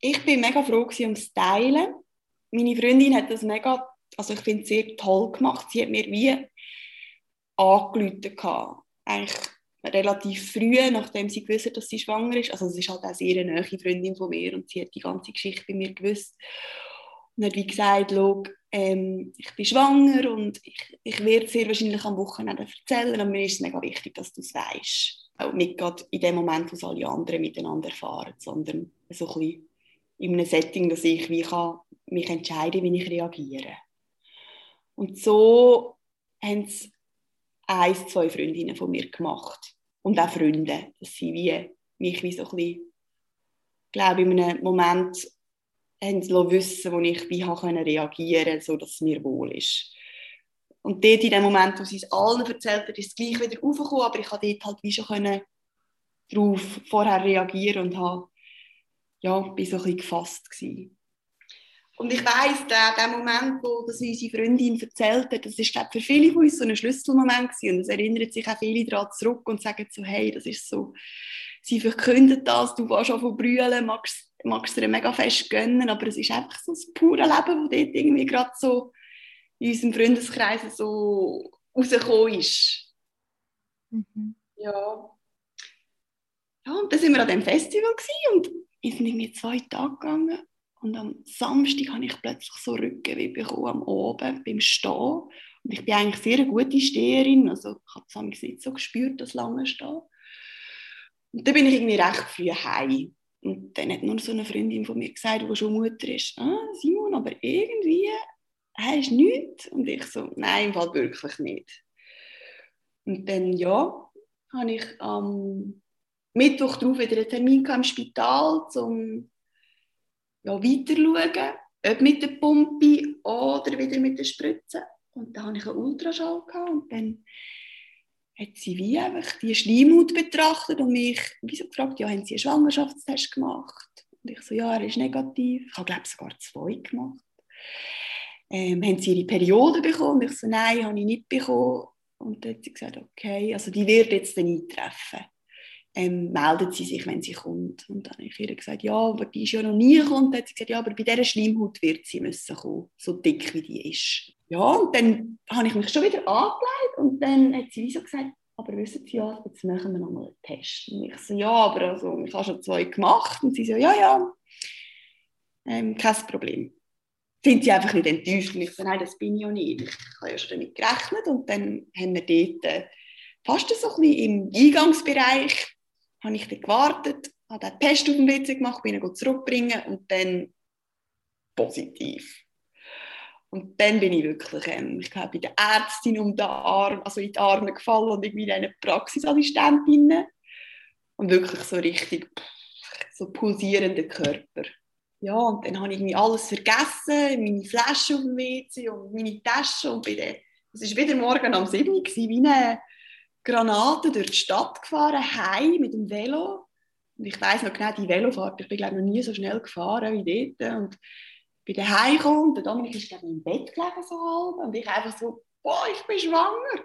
Ich bin mega froh ums Teilen. Meine Freundin hat das mega, also ich finde sehr toll gemacht. Sie hat mir wie angerufen, eigentlich relativ früh, nachdem sie gewusst hat, dass sie schwanger ist. Also es ist halt auch sehr eine neue Freundin von mir und sie hat die ganze Geschichte bei mir gewusst. Und hat wie gesagt, ähm, ich bin schwanger und ich, ich werde sehr wahrscheinlich am Wochenende erzählen, aber mir ist es mega wichtig, dass du es weißt. Auch nicht gerade in dem Moment, wo alle anderen miteinander erfahren, sondern so ein bisschen in einem Setting, dass ich wie kann mich entscheiden wie ich reagiere. Und so haben es ein, zwei Freundinnen von mir gemacht. Und auch Freunde, dass sie wie, mich wie so ein bisschen, glaube in einem Moment haben wissen, wo ich wie reagieren konnte, sodass es mir wohl ist. Und dort in dem Moment, wo sie es allen erzählt hat, ist es gleich wieder aufgekommen, aber ich konnte dort halt wie schon darauf vorher reagieren und habe, ja, bin so ein bisschen gefasst gewesen. Und ich weiss, der, der Moment, wo das unsere Freundin erzählt hat, das glaube für viele von uns so ein Schlüsselmoment gewesen. und es erinnert sich auch viele daran zurück und sagen so, hey, das ist so, sie verkündet das, du warst schon von brüllen, magst magst dir mega fest gönnen, aber es ist einfach so das pure Leben, das dort irgendwie gerade so in unserem Freundeskreis so rausgekommen ist. Mhm. Ja. ja, und dann sind wir an dem Festival und sind irgendwie zwei Tage gegangen und am Samstag habe ich plötzlich so Rückenweh bekommen am Oben beim Stehen. Und ich bin eigentlich sehr eine gute Steherin, also ich habe es nicht so gespürt, das lange Stehen. Und dann bin ich irgendwie recht früh heim. Und dann hat nur so eine Freundin von mir gesagt, die schon Mutter ist, ah, Simon, aber irgendwie hast du nichts. Und ich so, nein, im Fall wirklich nicht. Und dann, ja, habe ich am Mittwoch darauf wieder einen Termin im Spital, um ja, weiter ob mit der Pumpe oder wieder mit der Spritze. Und dann hatte ich einen Ultraschall gehabt, und dann hat sie wie einfach die Schleimhaut betrachtet und mich wie so gefragt, ja, haben Sie einen Schwangerschaftstest gemacht? Und ich so, ja, er ist negativ. Ich habe, glaube sogar zwei gemacht. Ähm, haben Sie Ihre Periode bekommen? Und ich so, nein, habe ich nicht bekommen. Und dann hat sie gesagt, okay, also die wird jetzt dann eintreffen. Ähm, meldet sie sich, wenn sie kommt. Und dann habe ich ihr gesagt, ja, aber die ist ja noch nie gekommen. Dann hat sie gesagt, ja, aber bei dieser Schleimhaut wird sie müssen kommen, so dick wie die ist ja, und dann habe ich mich schon wieder angelegt und dann hat sie so gesagt, aber wissen Sie ja, jetzt machen wir nochmal einen Test. Und ich so, ja, aber also, ich habe schon zwei gemacht. Und sie so, ja, ja, ähm, kein Problem. Sind sie einfach nicht enttäuscht? Und ich so, nein, das bin ich ja nicht. Ich habe ja schon damit gerechnet. Und dann haben wir dort äh, fast so ein bisschen im Eingangsbereich habe ich dann gewartet, habe den Test auf dem WC gemacht, bin ihn zurückbringen und dann positiv. Und dann bin ich wirklich, ähm, ich glaube, bei der Ärztin um den Arm, also in die Arme gefallen und irgendwie eine Praxisassistentin. Und wirklich so richtig so pulsierender Körper. Ja, und dann habe ich irgendwie alles vergessen, meine Flasche auf dem WC und meine Tasche. Und bei der, es war wieder morgen am 7 Uhr, wie eine Granate durch die Stadt gefahren, heim mit dem Velo. Und ich weiß noch genau die Velofahrt, ich bin glaube noch nie so schnell gefahren wie dort. Und bin daheim gekommen, der Dominik ist glaube im Bett gelegen so halb und ich einfach so, boah, ich bin schwanger.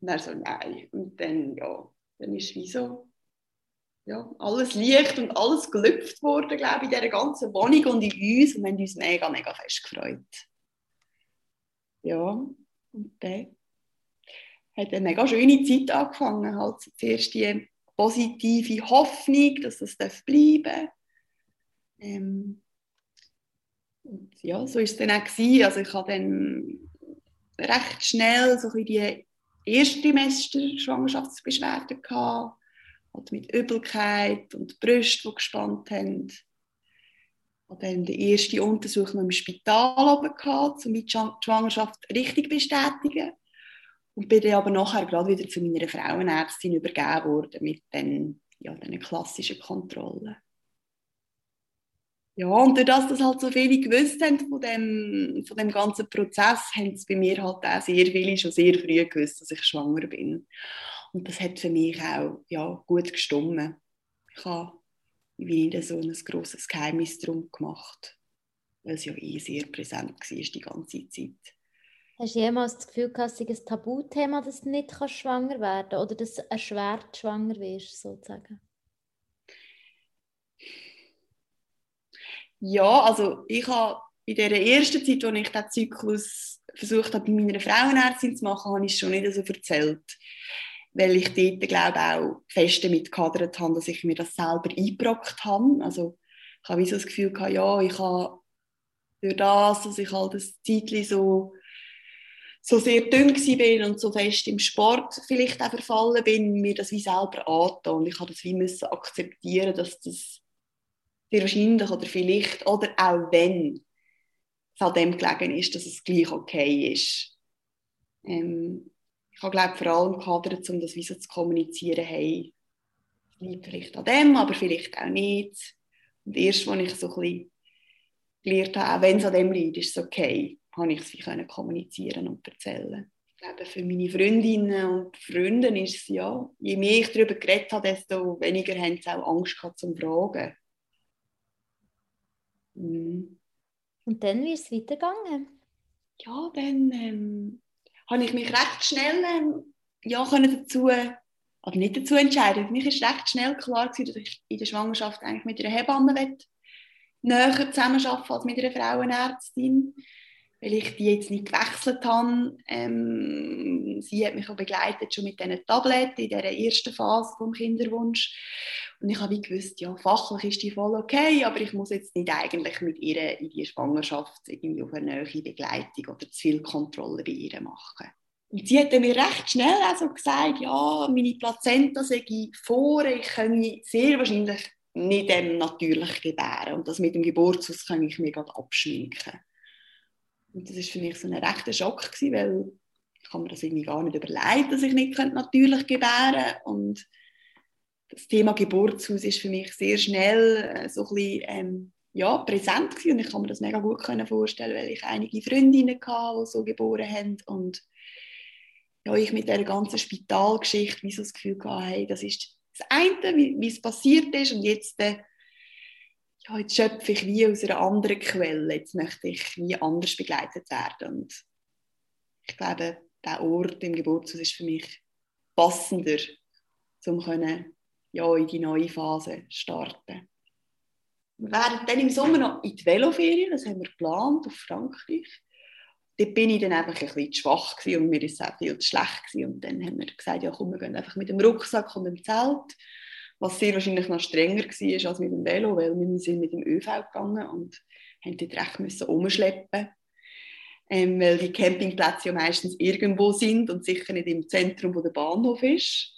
Und er so, nein. Und dann, ja, dann ist wie so, ja, alles Licht und alles gelüpft worden, glaube ich, in dieser ganzen Wohnung und in uns und wir haben uns mega, mega fest gefreut. Ja, und dann hat eine mega schöne Zeit angefangen, halt zuerst die positive Hoffnung, dass das bleiben darf. Ähm, und ja, so war es dann auch. Gewesen. Also ich hatte dann recht schnell so die Erstsemester Schwangerschaftsbeschwerden gehabt, halt mit Übelkeit und Brüste, die gespannt haben. Hatte dann die erste Untersuchung im Spital oben gehabt, um die Schwangerschaft richtig bestätigen. Und bin dann aber nachher gerade wieder zu meiner Frauenärztin übergeben worden mit den, ja, den klassischen Kontrollen. Ja, und durch das, dass halt so viele gewusst haben von dem, von dem ganzen Prozess, haben es bei mir halt auch sehr viele schon sehr früh gewusst, dass ich schwanger bin. Und das hat für mich auch ja, gut gestummen. Ich habe wieder so ein grosses Geheimnis drum gemacht, weil es ja eh sehr präsent war die ganze Zeit. Hast du jemals das Gefühl gehabt, es ist ein Tabuthema, dass du nicht schwanger werden kannst oder dass du erschwert schwanger wirst, sozusagen? Ja, also ich habe in der ersten Zeit, als ich diesen Zyklus versucht habe, bei meiner Frauenärztin zu machen, habe ich es schon nicht so erzählt. Weil ich dort, glaube auch fest damit gehadert habe, dass ich mir das selber eingebrockt habe. Also ich habe so das Gefühl gehabt, ja, ich habe durch das, dass ich halt das Zeitchen so so sehr dünn bin und so fest im Sport vielleicht auch verfallen bin, mir das wie selber angetan. Und ich habe das wie müssen akzeptieren, dass das sehr wahrscheinlich oder vielleicht, oder auch wenn es an dem gelegen ist, dass es gleich okay ist. Ähm, ich habe glaube vor allem gehadert, um das wie so zu kommunizieren, hey, liegt vielleicht an dem, aber vielleicht auch nicht. Und erst, als ich so ein bisschen gelernt habe, auch wenn es an dem liegt, ist es okay, habe ich es wie können kommunizieren und erzählen. Ich glaube, für meine Freundinnen und Freunde ist es ja, je mehr ich darüber geredet habe, desto weniger haben sie auch Angst gehabt zum Fragen. Mhm. Und dann, wie ist es weitergegangen? Ja, dann ähm, habe ich mich recht schnell ähm, ja, können dazu, aber nicht dazu entscheiden. Für mich ist recht schnell klar gewesen, dass ich in der Schwangerschaft eigentlich mit einer Hebamme näher zusammenarbeiten als mit einer Frauenärztin. Weil ich die jetzt nicht gewechselt habe. Ähm, sie hat mich auch begleitet schon mit diesen Tabletten in dieser ersten Phase vom Kinderwunsch. Und ich habe wie gewusst, ja, fachlich ist die voll okay, aber ich muss jetzt nicht eigentlich mit ihr in die Schwangerschaft irgendwie auf eine neue Begleitung oder zu viel Kontrolle bei ihr machen. Und sie hat mir recht schnell also gesagt, ja, meine Plazenta sei vor, ich könne sehr wahrscheinlich nicht ähm, natürlich gebären und das mit dem Geburtshaus kann ich mir gerade abschminken. Und das ist für mich so ein rechter Schock gewesen, weil ich kann mir das irgendwie gar nicht überlegt, dass ich nicht natürlich gebären könnte. Und das Thema Geburtshaus ist für mich sehr schnell äh, so ein bisschen, ähm, ja, präsent gewesen. und ich kann mir das mega gut vorstellen, weil ich einige Freundinnen hatte, die so geboren haben und ja, ich mit der ganzen Spitalgeschichte wie so das Gefühl hatte, hey, das ist das eine, wie, wie es passiert ist und jetzt, äh, ja, jetzt schöpfe ich wie aus einer anderen Quelle, jetzt möchte ich wie anders begleitet werden. Und ich glaube, der Ort im Geburtshaus ist für mich passender, um können, ja, in die neue Phase starten. Wir werden dann im Sommer noch in die Veloferien, das haben wir geplant, auf Frankreich. Dort bin ich dann einfach ein bisschen zu schwach gewesen und mir ist auch viel zu schlecht gewesen. Und dann haben wir gesagt, ja komm, wir gehen einfach mit dem Rucksack und dem Zelt, was sehr wahrscheinlich noch strenger war als mit dem Velo, weil wir sind mit dem ÖV gegangen und haben dort recht müssen umschleppen ähm, weil die Campingplätze ja meistens irgendwo sind und sicher nicht im Zentrum, wo der Bahnhof ist.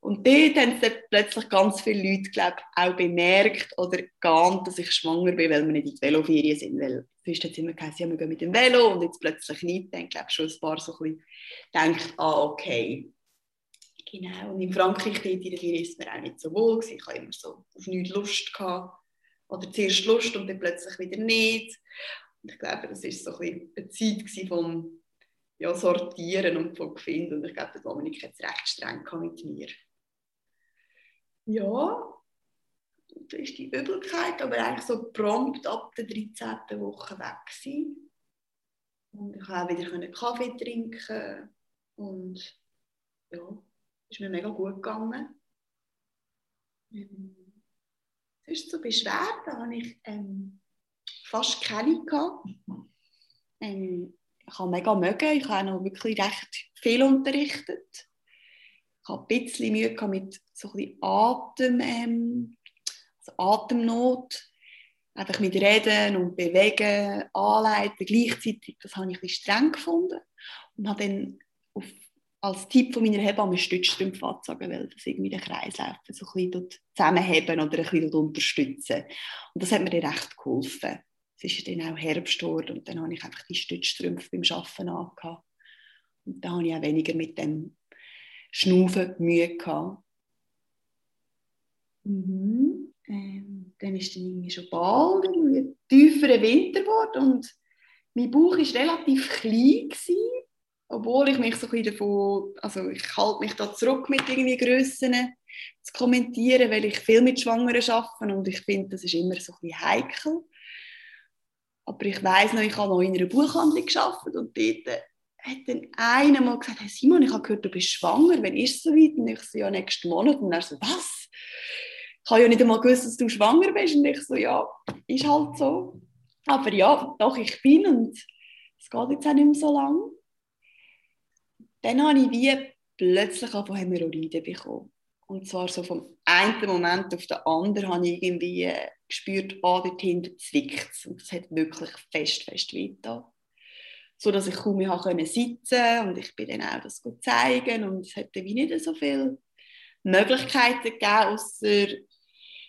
Und dort haben dann plötzlich ganz viele Leute, glaube auch bemerkt oder geahnt, dass ich schwanger bin, weil wir nicht in die Veloferien sind. Weil sonst hat es immer gesagt, ja, wir gehen mit dem Velo und jetzt plötzlich nicht. Dann glaube schon ein paar so ein bisschen denkt, ah, okay. Genau. Und in Frankreich dort in der Ferien ist mir auch nicht so wohl gewesen. Ich habe immer so auf nichts Lust gehabt. Oder zuerst Lust und dann plötzlich wieder nicht. Und ich glaube, das war so ein bisschen eine Zeit vom ja, Sortieren und vom Finden. Und ich glaube, Dominik hat es recht streng mit mir ja, da ist die Übelkeit aber eigentlich so prompt ab der 13. Woche weg gewesen. Und ich konnte auch wieder Kaffee trinken und ja, ist mir mega gut gegangen. Ähm, sonst so Beschwerden habe ich ähm, fast keine gehabt. Ähm, ich habe mega mögen, ich habe noch wirklich recht viel unterrichtet ich hatte ein bisschen Mühe mit so ein Atem, ähm, also Atemnot. Einfach mit Reden und Bewegen, Anleiten gleichzeitig, das habe ich ein bisschen streng gefunden. Und habe dann auf, als Tipp von meiner Hebamme Stützstrümpfe angezogen, weil das irgendwie den Kreislauf so ein bisschen zusammenheben oder ein bisschen unterstützen. Und das hat mir dann recht geholfen. Es ist dann auch Herbst geworden und dann habe ich einfach die Stützstrümpfe beim Arbeiten angehabt. Und da habe ich auch weniger mit dem Schnaufen Mühe gehabt. Mhm. Ähm, dann ist dann irgendwie schon bald ein tieferer Winter geworden und mein Bauch war relativ klein gewesen, obwohl ich mich so ein davon, also ich halte mich da zurück mit irgendwie Grössen zu kommentieren, weil ich viel mit Schwangeren arbeite und ich finde, das ist immer so ein bisschen heikel. Aber ich weiß noch, ich habe noch in einer Buchhandlung gearbeitet und dort hat dann einer mal gesagt, hey Simon, ich habe gehört, du bist schwanger, wann ist es soweit? Und ich so, ja, nächsten Monat. Und er so, was? Ich habe ja nicht einmal gewusst, dass du schwanger bist. Und ich so, ja, ist halt so. Aber ja, doch, ich bin und es geht jetzt auch nicht mehr so lang. Dann habe ich wie plötzlich von Hämorrhoiden bekommen. Und zwar so vom einen Moment auf den anderen habe ich irgendwie gespürt, ah, dort hinten zwickt es. Und das hat wirklich fest, fest wehgetan so dass ich kaum mehr können sitzen und ich bin dann auch das zeigen und es hätte wie nicht so viele Möglichkeiten gegeben, außer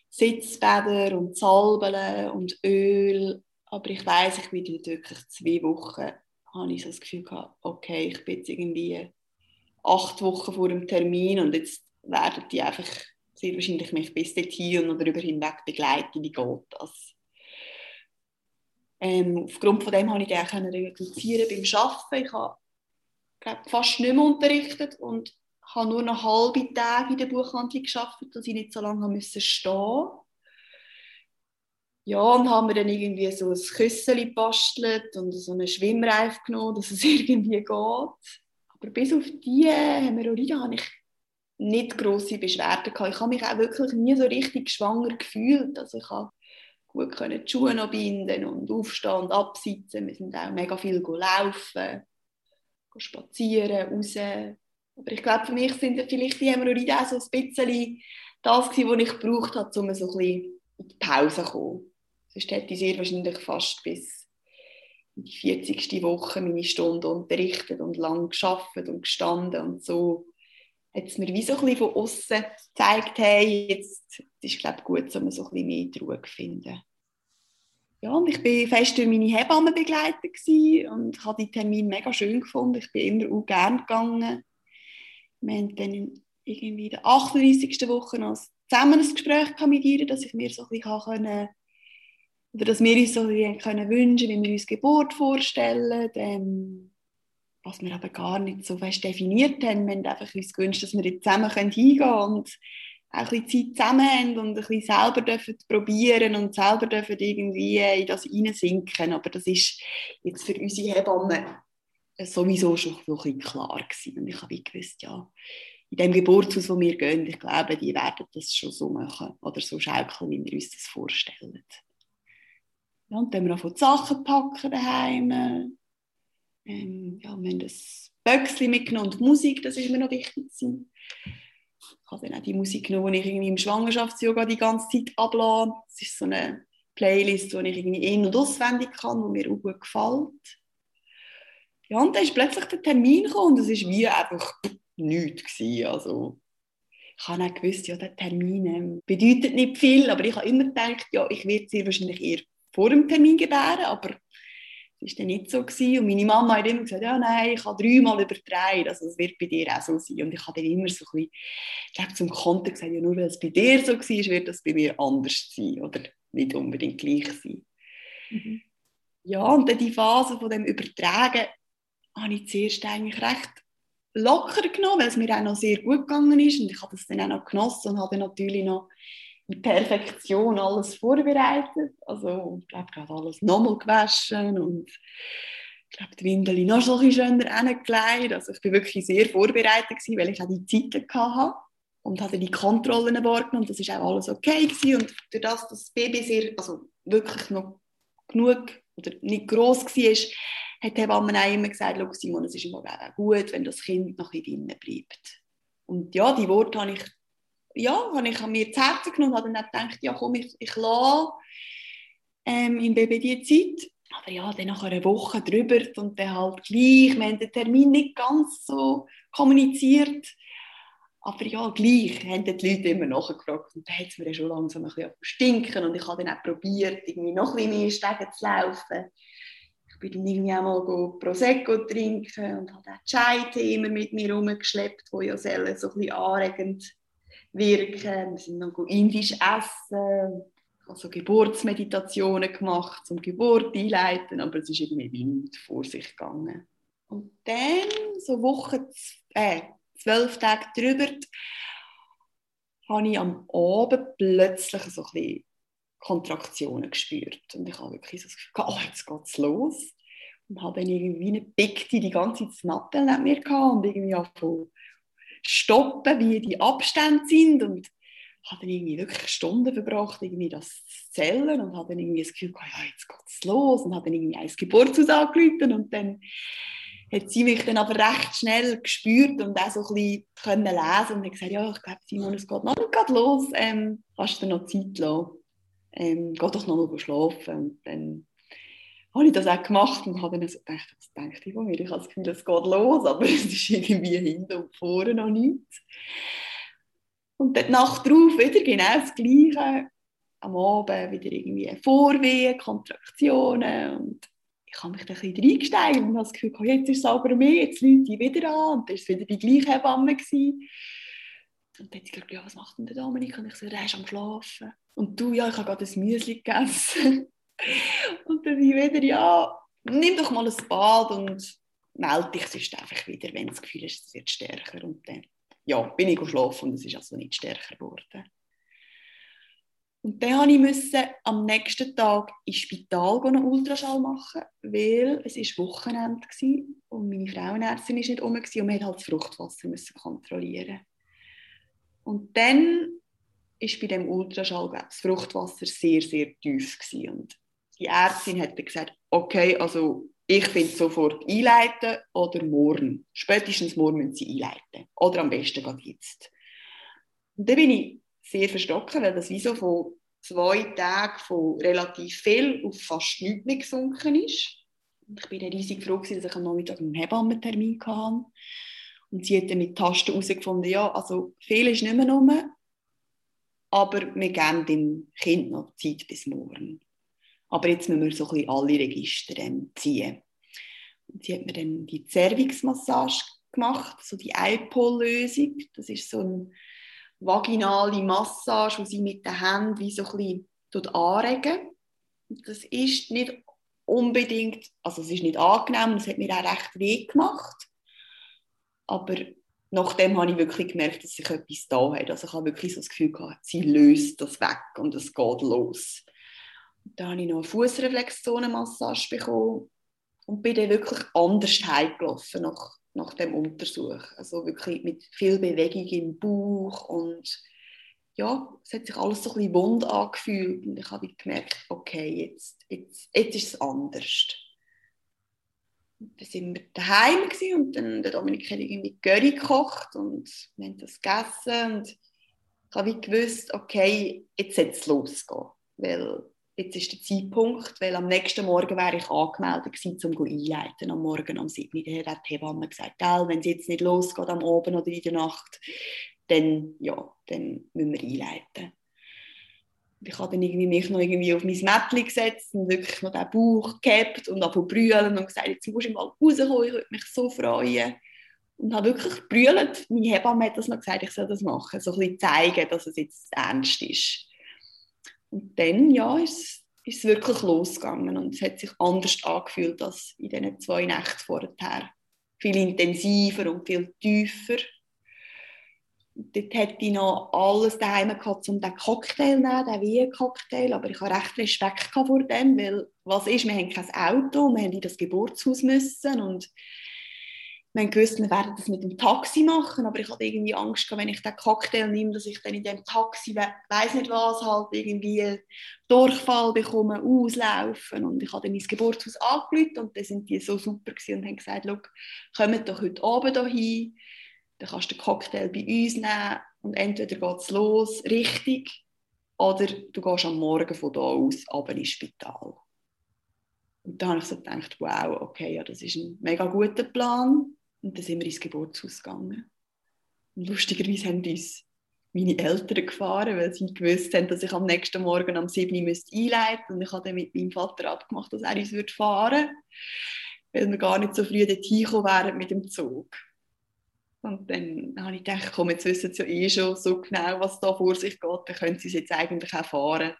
Sitzbäder und Salben und Öl. Aber ich weiß, ich bin dort wirklich zwei Wochen, habe ich so das Gefühl gehabt, okay, ich bin jetzt irgendwie acht Wochen vor dem Termin und jetzt werden die einfach sehr wahrscheinlich mich bis dorthin und darüber hinweg begleiten, wie geht das. Ähm, aufgrund von dem konnte ich auch reduzieren beim Arbeiten. Ich habe glaub, fast nicht mehr unterrichtet und habe nur noch halbe Tage in der Buchhandlung gearbeitet, dass ich nicht so lange musste stehen ja, und haben wir dann irgendwie so ein Küssel gebastelt und so einen Schwimmreif genommen, dass es irgendwie geht. Aber bis auf diese Hämorrhoiden habe ich nicht grosse Beschwerden gehabt. Ich habe mich auch wirklich nie so richtig schwanger gefühlt. Also ich habe gut können die Schuhe noch binden und aufstehen und absitzen. Wir sind auch mega viel laufen, spazieren, raus. Aber ich glaube, für mich sind vielleicht die Hämorrhoiden auch so ein bisschen das was ich gebraucht habe, um so ein bisschen in die Pause zu kommen. Sonst hätte ich sehr wahrscheinlich fast bis in die 40. Woche meine Stunde unterrichtet und lang geschafft und gestanden und so hat es mir wie so ein bisschen von außen gezeigt, hey, jetzt ist glaube gut, um so ein bisschen mehr Ruhe zu finden. Ja, und ich war fest durch meine Hebamme begleitet und habe die Termin mega schön gefunden. Ich bin immer auch gerne gegangen. Wir haben dann irgendwie in der 38. Woche noch zusammen ein Gespräch mit ihr, dass ich mir so ein bisschen oder dass wir uns so können wünschen, wie wir uns Geburt vorstellen. Ähm, was wir aber gar nicht so fest definiert haben. Wir haben einfach uns gewünscht, dass wir jetzt zusammen hingehen können und auch ein bisschen Zeit zusammen haben und ein bisschen selber dürfen probieren und selber dürfen irgendwie in das hineinsinken. Aber das ist jetzt für unsere Hebammen sowieso schon ein bisschen klar gewesen. Und ich habe gewusst, ja, in dem Geburtshaus, wo wir gehen, ich glaube, die werden das schon so machen oder so schaukeln, wie wir uns das vorstellen. Ja, und dann haben wir auch die Sachen packen daheim ähm, ja, wir haben das Böckchen mitgenommen und Musik, das ist mir noch wichtig. Gewesen. Ich habe dann auch die Musik genommen, die ich irgendwie im Schwangerschafts-Yoga die ganze Zeit ablasse. Das ist so eine Playlist, die ich irgendwie in- und auswendig kann, die mir auch gut gefällt. Ja, und dann ist plötzlich der Termin gekommen und es war wie einfach nichts. Gewesen. Also, ich habe auch gewusst, ja, der Termin ähm, bedeutet nicht viel, aber ich habe immer gedacht, ja, ich werde sehr wahrscheinlich eher vor dem Termin gebären, aber das war dann nicht so. Gewesen. Und meine Mama hat immer gesagt, ja nein, ich habe dreimal übertragen, also das wird bei dir auch so sein. Und ich habe dann immer so ein bisschen, ich glaube, zum Konter gesagt, ja nur weil es bei dir so war, wird das bei mir anders sein oder nicht unbedingt gleich sein. Mhm. Ja, und dann die Phase von dem Übertragen habe ich zuerst eigentlich recht locker genommen, weil es mir auch noch sehr gut gegangen ist und ich habe das dann auch noch genossen und habe dann natürlich noch in Perfektion alles vorbereitet. Also, ich glaube, gerade alles nochmal gewaschen und ich glaube, die Windel noch ein bisschen schöner hingelegt. Also, ich war wirklich sehr vorbereitet, gewesen, weil ich auch die Zeiten hatte und hatte die Kontrollen wahrgenommen. Das war auch alles okay. Gewesen. Und durch das, dass das Baby sehr, also wirklich noch genug oder nicht gross war, hat die Hebamme auch immer gesagt, Simon, es ist immer auch gut, wenn das Kind noch in drinnen bleibt. Und ja, die Worte habe ich ja, habe ich an mir zu Herzen genommen und habe dann gedacht, ja komm, ich, ich lasse ähm, im Baby die Zeit. Aber ja, dann nach einer Woche drüber und dann halt gleich, wir haben den Termin nicht ganz so kommuniziert, aber ja, gleich haben die Leute immer nachgefragt und dann hat es mir schon langsam ein bisschen stinken und ich habe dann auch probiert, irgendwie noch ein bisschen mehr Stege zu laufen. Ich bin dann irgendwie auch mal Prosecco trinken und habe auch Chai-Tee immer mit mir rumgeschleppt, wo ja so ein bisschen anregend wirken. Wir sind dann indisch essen, also Geburtsmeditationen gemacht, zum Geburt einleiten, aber es ist irgendwie wild vor sich gegangen. Und dann, so Woche, äh, zwölf Tage drüber, habe ich am Abend plötzlich so ein Kontraktionen gespürt. Und ich habe wirklich so das Gefühl, oh, jetzt geht es los. Und habe dann irgendwie eine Pickte die ganze Zeit Nappel neben mir gehabt und irgendwie angefangen stoppen, wie die Abstände sind und habe dann irgendwie wirklich Stunden verbracht, irgendwie das zu zählen und habe dann irgendwie das Gefühl, ja, jetzt es los und habe dann irgendwie ein Geburtshaus angerufen und dann hat sie mich dann aber recht schnell gespürt und auch so ein bisschen können lesen und hat gesagt, ja, ich glaube, Simon, es geht noch nicht los, ähm, kannst du noch Zeit ähm, geh doch noch mal schlafen und dann habe ich das auch gemacht und habe dann so gedacht, was denkt ich von mir? Ich habe das Gefühl, es geht los, aber es ist irgendwie hinten und vorne noch nichts. Und dann Nacht drauf wieder genau das Gleiche. Am Abend wieder irgendwie Vorwehen, Kontraktionen und ich habe mich dann ein bisschen reingesteigert und habe das Gefühl, jetzt ist es aber mehr, jetzt läuft die wieder an und dann war es wieder die gleiche Hebamme. Gewesen. Und dann hat sie gesagt, ja, was macht denn der Dominik? Und ich so, der ist am Schlafen. Und du, ja, ich habe gerade ein Müsli gegessen. Und dann wieder, ja, nimm doch mal ein Bad und melde dich sonst einfach wieder, wenn das Gefühl ist, es wird stärker. Und dann ja, bin ich geschlafen und es ist also nicht stärker geworden. Und dann musste ich am nächsten Tag ins Spital einen Ultraschall machen, weil es war Wochenende war und meine Frauenärztin war nicht rum und man halt das Fruchtwasser kontrollieren. Und dann ist bei dem Ultraschall das Fruchtwasser sehr, sehr tief gewesen. Und die Ärztin hat gesagt, okay, also ich finde sofort einleiten oder morgen. Spätestens morgen müssen sie einleiten. Oder am besten gerade jetzt. Und dann bin ich sehr verstocken, weil das wie so von zwei Tagen von relativ viel auf fast nichts mehr gesunken ist. Ich bin riesig froh, dass ich am Nachmittag einen Hebammentermin hatte. Und sie hat dann mit Tasten herausgefunden, ja, also viel ist nicht mehr rum, aber wir geben dem Kind noch Zeit bis morgen. Aber jetzt müssen wir so ein bisschen alle Register ziehen. Und sie hat mir dann die Cervix-Massage gemacht, so die iPol-Lösung. Das ist so eine vaginale Massage, die sie mit den Händen wie so ein bisschen anregen. Das ist nicht unbedingt, also es ist nicht angenehm, es hat mir auch recht weh gemacht. Aber nachdem habe ich wirklich gemerkt, dass sich etwas da hat. Also ich habe wirklich so das Gefühl gehabt, sie löst das weg und es geht los. Da habe ich noch eine Fußreflexzonenmassage bekommen und bin dann wirklich anders heimgelaufen nach, nach dem Untersuch. Also wirklich mit viel Bewegung im Bauch und ja, es hat sich alles so ein bisschen wund angefühlt und ich habe gemerkt, okay, jetzt, jetzt, jetzt ist es anders. Dann sind wir daheim und dann der Dominik hat irgendwie Curry gekocht und wir haben das gegessen und ich habe gewusst, okay, jetzt soll es losgehen, weil jetzt ist der Zeitpunkt, weil am nächsten Morgen wäre ich angemeldet gewesen, um einleiten, am Morgen um 7 Uhr. Da hat die Hebamme gesagt, wenn es jetzt nicht losgeht am Abend oder in der Nacht, dann, ja, dann müssen wir einleiten. Ich habe dann mich noch irgendwie auf mein Mäppchen gesetzt und wirklich noch den Bauch gehabt und dann brüllen und gesagt, jetzt muss ich mal rauskommen, ich würde mich so freuen. Und habe wirklich brüllt. Meine Hebamme hat das noch gesagt, ich soll das machen, so ein bisschen zeigen, dass es jetzt ernst ist. Und dann, ja, ist, es wirklich losgegangen und es hat sich anders angefühlt als in diesen zwei Nächten vorher. Viel intensiver und viel tiefer. Dort hätte ich noch alles daheim gehabt, um den Cocktail zu nehmen, den Wien-Cocktail, aber ich habe recht Respekt vor dem, weil was ist, wir haben kein Auto, wir haben in das Geburtshaus müssen und haben gewusst, wir werden das mit dem Taxi machen, aber ich hatte irgendwie Angst, wenn ich den Cocktail nehme, dass ich dann in dem Taxi, weiß nicht was, halt irgendwie Durchfall bekomme, auslaufen. Und ich habe dann ins Geburtshaus angerufen und dann sind die so super und haben gesagt, kommt doch heute Abend hier dann kannst du den Cocktail bei uns nehmen und entweder geht es los, richtig, oder du gehst am Morgen von da aus ab ins Spital. Und da habe ich so gedacht, wow, okay, ja, das ist ein mega guter Plan. Und dann sind wir ins Geburtshaus gegangen. Und lustigerweise haben uns meine Eltern gefahren, weil sie gewusst haben, dass ich am nächsten Morgen um 7 Uhr einleiten müsste. Und ich habe dann mit meinem Vater abgemacht, dass er uns fahren würde, weil wir gar nicht so früh dorthin gekommen wären mit dem Zug. Und dann habe ich gedacht, komm, jetzt wissen sie ja eh schon so genau, was da vor sich geht, dann können sie es jetzt eigentlich auch fahren.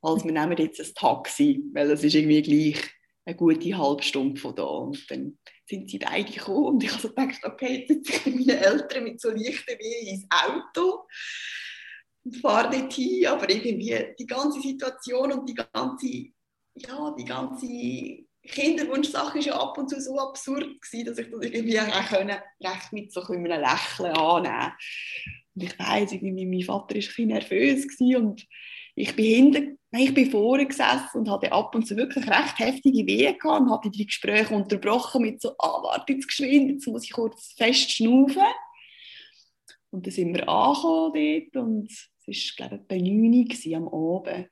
Als wir nehmen jetzt ein Taxi, weil es ist irgendwie gleich eine gute halbe Stunde von da. Und dann sind sie beide gekommen und ich habe so gedacht, okay, jetzt sitzen meine Eltern mit so leichten wie ins Auto und fahren dort hin, aber irgendwie die ganze Situation und die ganze, ja, die ganze Kinderwunschsache ist ja ab und zu so absurd gewesen, dass ich das irgendwie auch recht mit so einem Lächeln annehmen Und ich weiss, mein Vater war ein bisschen nervös und ich bin hinten, ich bin vorne gesessen und hatte ab und zu wirklich recht heftige Wehen gehabt und hatte die Gespräche unterbrochen mit so, ah, warte jetzt geschwind, jetzt muss ich kurz fest schnaufen. Und dann sind wir angekommen dort und es war, glaube ich, bei 9 Uhr am Abend.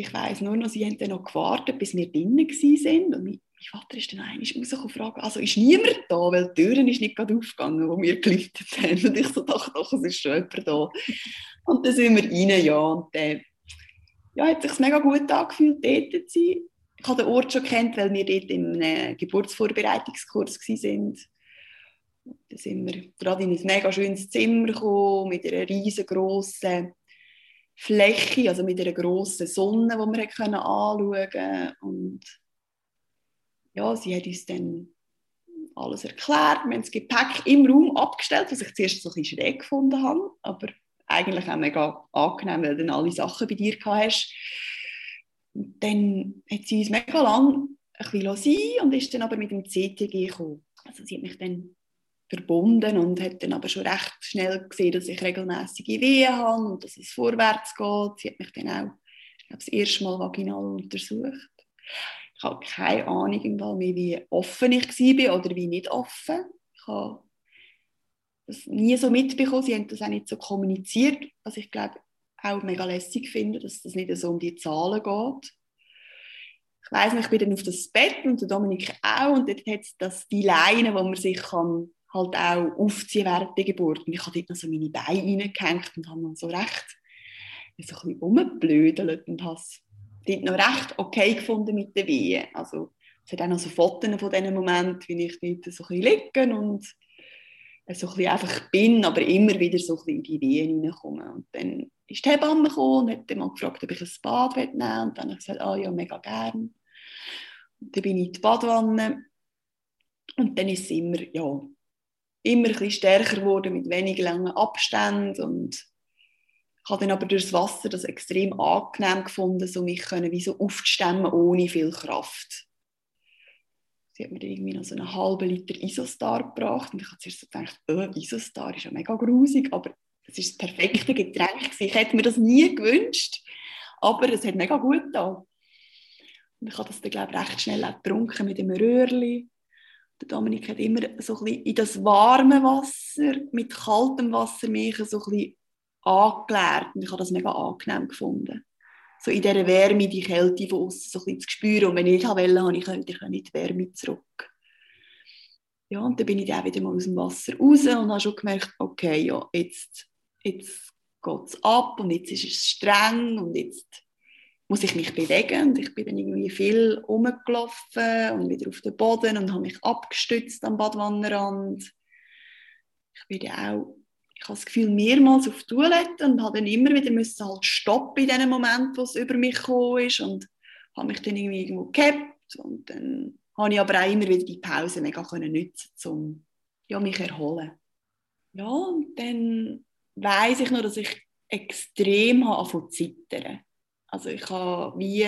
Ich weiss nur noch, sie haben dann noch gewartet, bis wir drinnen waren. Und mein, Vater ist dann einmal rausgekommen fragte, also ist niemand da? Weil die Türen ist nicht gerade aufgegangen, wo wir gelüftet haben. Und ich so dachte, doch, es ist schon jemand da. Und dann sind wir rein, ja. Und dann ja, hat sich mega gut angefühlt, dort zu sein. Ich habe den Ort schon kennt, weil wir dort im äh, Geburtsvorbereitungskurs waren. Dann sind wir gerade in ein mega schönes Zimmer gekommen, mit einer riesengroßen Fläche, also mit einer grossen Sonne, die wir können anschauen konnten. Und ja, sie hat uns dann alles erklärt. Wir haben das Gepäck im Raum abgestellt, was ich zuerst so ein bisschen schräg gefunden habe. Aber eigentlich auch mega angenehm, weil du dann alle Sachen bei dir hast. Und dann hat sie uns mega lang ein bisschen sein und ist dann aber mit dem CTG gekommen. Also sie hat mich dann verbunden und hat dann aber schon recht schnell gesehen, dass ich regelmäßige Wehen habe und dass es vorwärts geht. Sie hat mich dann auch ich glaube, das erste Mal vaginal untersucht. Ich habe keine Ahnung mehr, wie offen ich war oder wie nicht offen. Ich habe das nie so mitbekommen. Sie haben das auch nicht so kommuniziert, was ich glaube auch mega lässig finde, dass das nicht so um die Zahlen geht. Ich weiss nicht, ich bin dann auf das Bett und der Dominik auch und dort hat es die Leine, wo man sich kann halt auch aufziehen während der Geburt. Und ich habe dort noch so meine Beine reingehängt und habe dann so recht so ein bisschen und habe es dort noch recht okay gefunden mit den Wehen. Also es hat auch noch so Fotos von diesen Momenten, wie ich dort so ein bisschen liege und so ein bisschen einfach bin, aber immer wieder so ein bisschen in die Wehen reinkomme. Und dann ist die Hebamme gekommen und hat dann mal gefragt, ob ich ein Bad nehmen will. Und dann habe ich gesagt, ah ja, mega gern. Und dann bin ich in die Badwanne und dann ist es immer, ja, immer ein stärker geworden mit wenig langen Abständen und ich habe dann aber durch das Wasser das extrem angenehm gefunden, so mich können wie so aufzustemmen ohne viel Kraft. Sie hat mir dann irgendwie noch so einen halben Liter Isostar gebracht und ich habe zuerst so gedacht, oh, Isostar ist ja mega grusig, aber es ist das perfekte Getränk. Ich hätte mir das nie gewünscht, aber es hat mega gut getan. Und ich habe das dann, glaube ich, recht schnell auch getrunken mit dem Röhrli. Dominik hat immer so ein bisschen in das warme Wasser mit kaltem Wasser mich so ein bisschen und ich habe das mega angenehm gefunden. So in dieser Wärme die Kälte von außen so ein bisschen zu spüren und wenn ich nicht wollte, habe ich ich nicht die Wärme zurück. Ja, und dann bin ich auch wieder mal aus dem Wasser raus und habe schon gemerkt, okay, ja, jetzt, jetzt geht es ab und jetzt ist es streng und jetzt muss ich mich bewegen und ich bin dann irgendwie viel rumgelaufen und wieder auf den Boden und habe mich abgestützt am Badwannenrand. Ich bin auch ich habe das Gefühl, mehrmals auf die Toilette und habe dann immer wieder müssen halt stoppen in dem Moment, wo es über mich gekommen ist und habe mich dann irgendwie irgendwo gehabt und dann habe ich aber auch immer wieder die Pause mega können nutzen, um ja, mich erholen. Ja, und dann weiß ich noch, dass ich extrem habe zu zittern. Also ich habe wie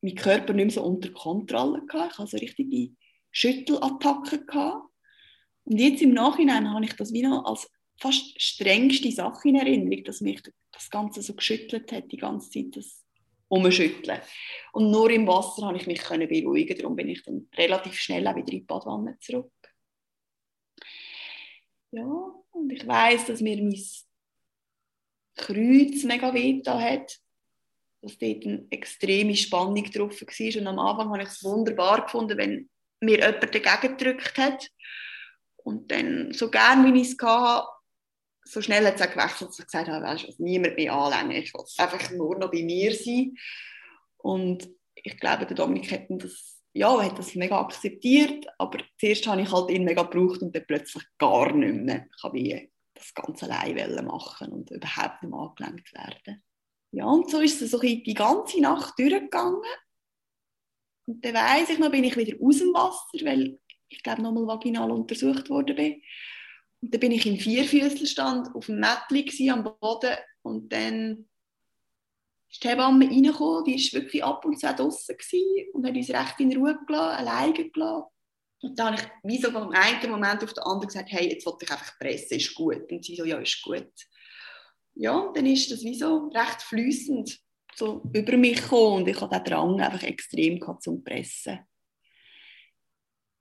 meinen Körper nicht mehr so unter Kontrolle gehabt. Ich hatte so richtige Schüttelattacken gehabt. Und jetzt im Nachhinein habe ich das wie noch als fast strengste Sache in Erinnerung, dass mich das Ganze so geschüttelt hat, die ganze Zeit das Umschütteln. Und nur im Wasser habe ich mich können beruhigen, darum bin ich dann relativ schnell auch wieder in die Badwanne zurück. Ja, und ich weiß, dass mir mein Kreuz mega weh hat, dass dort eine extreme Spannung drauf war. Und am Anfang habe ich es wunderbar gefunden, wenn mir jemand dagegen gedrückt hat. Und dann, so gern wie ich es hatte, so schnell hat es auch gewechselt, dass ich gesagt habe, weißt, also niemand mehr anlängen. Ich will einfach nur noch bei mir sein. Und ich glaube, der Dominik hat das, ja, hat das mega akzeptiert, aber zuerst habe ich halt ihn mega gebraucht und dann plötzlich gar nicht mehr. Ich habe das Ganze allein machen und überhaupt nicht mehr angelenkt werden. Ja, und so ist es so die ganze Nacht durchgegangen. Und dann weiss ich noch, bin ich wieder aus dem Wasser, weil ich glaube, nochmal vaginal untersucht worden bin. Und dann bin ich im Vierfüßlerstand auf dem Mättli am Boden und dann ist die Hebamme reingekommen, die war wirklich ab und zu draußen und hat uns recht in Ruhe gelassen, alleine gelassen. Und dann habe ich wie so vom einen Moment auf den anderen gesagt, hey, jetzt wollte ich einfach pressen, ist gut. Und sie so, ja, ist gut. Ja, dann ist das wie so recht flüssend so über mich gekommen und ich hatte den Drang einfach extrem zum Pressen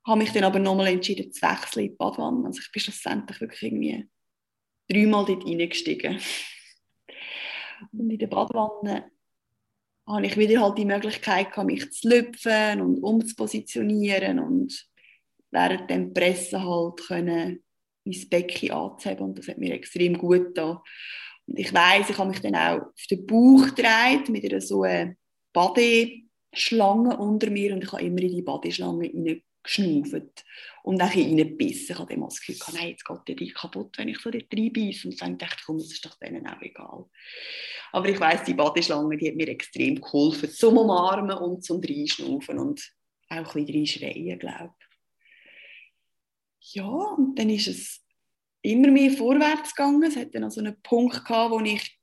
habe mich dann aber nochmal entschieden zu wechseln in die Badwanne. Also ich bin schlussendlich wirklich irgendwie dreimal dort reingestiegen. Und in der Badwanne habe ich wieder halt die Möglichkeit gehabt, mich zu lüpfen und umzupositionieren und während dem Pressen halt können mein Becken anzuheben und das hat mir extrem gut getan. Und ich weiß, ich habe mich dann auch auf den Bauch gedreht mit einer so einer Badeschlange unter mir und ich habe immer in die Badeschlange geschnauft und auch reingebissen. Ich hatte immer das Gefühl, nein, jetzt geht die kaputt, wenn ich so dort reinbeiße. Und dann dachte ich, komm, das ist doch denen auch egal. Aber ich weiss, die Badeschlange, die hat mir extrem geholfen, zum Umarmen und zum Reinschnaufen und auch ein bisschen reinschreien, glaube ich. Ja, und dann ist es immer mehr vorwärts gegangen. Es hat dann also einen Punkt gehabt, wo ich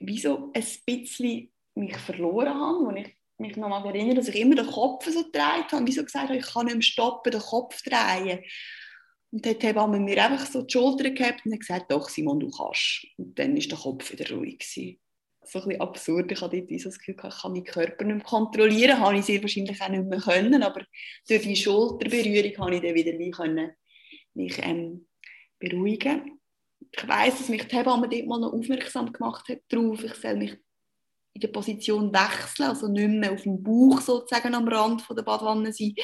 wie so ein bisschen mich verloren habe, wo ich mich noch mal erinnern, dass ich immer den Kopf so gedreht habe, wie so gesagt habe, ich kann nicht mehr stoppen, den Kopf drehen. Und hat die Hebamme mir einfach so die Schulter gehabt und gesagt, doch Simon, du kannst. Und dann war der Kopf wieder ruhig. Gewesen. So ein bisschen absurd. Ich hatte dort das Gefühl, ich kann meinen Körper nicht mehr kontrollieren. Habe ich sehr wahrscheinlich auch nicht mehr können. Aber durch die Schulterberührung konnte ich dann wieder wie können mich ähm, beruhigen. Ich weiß, dass mich die Hebamme dort mal noch aufmerksam gemacht hat darauf, ich soll mich in der Position wechseln, also nicht mehr auf dem Bauch sozusagen am Rand von der Badwanne sein,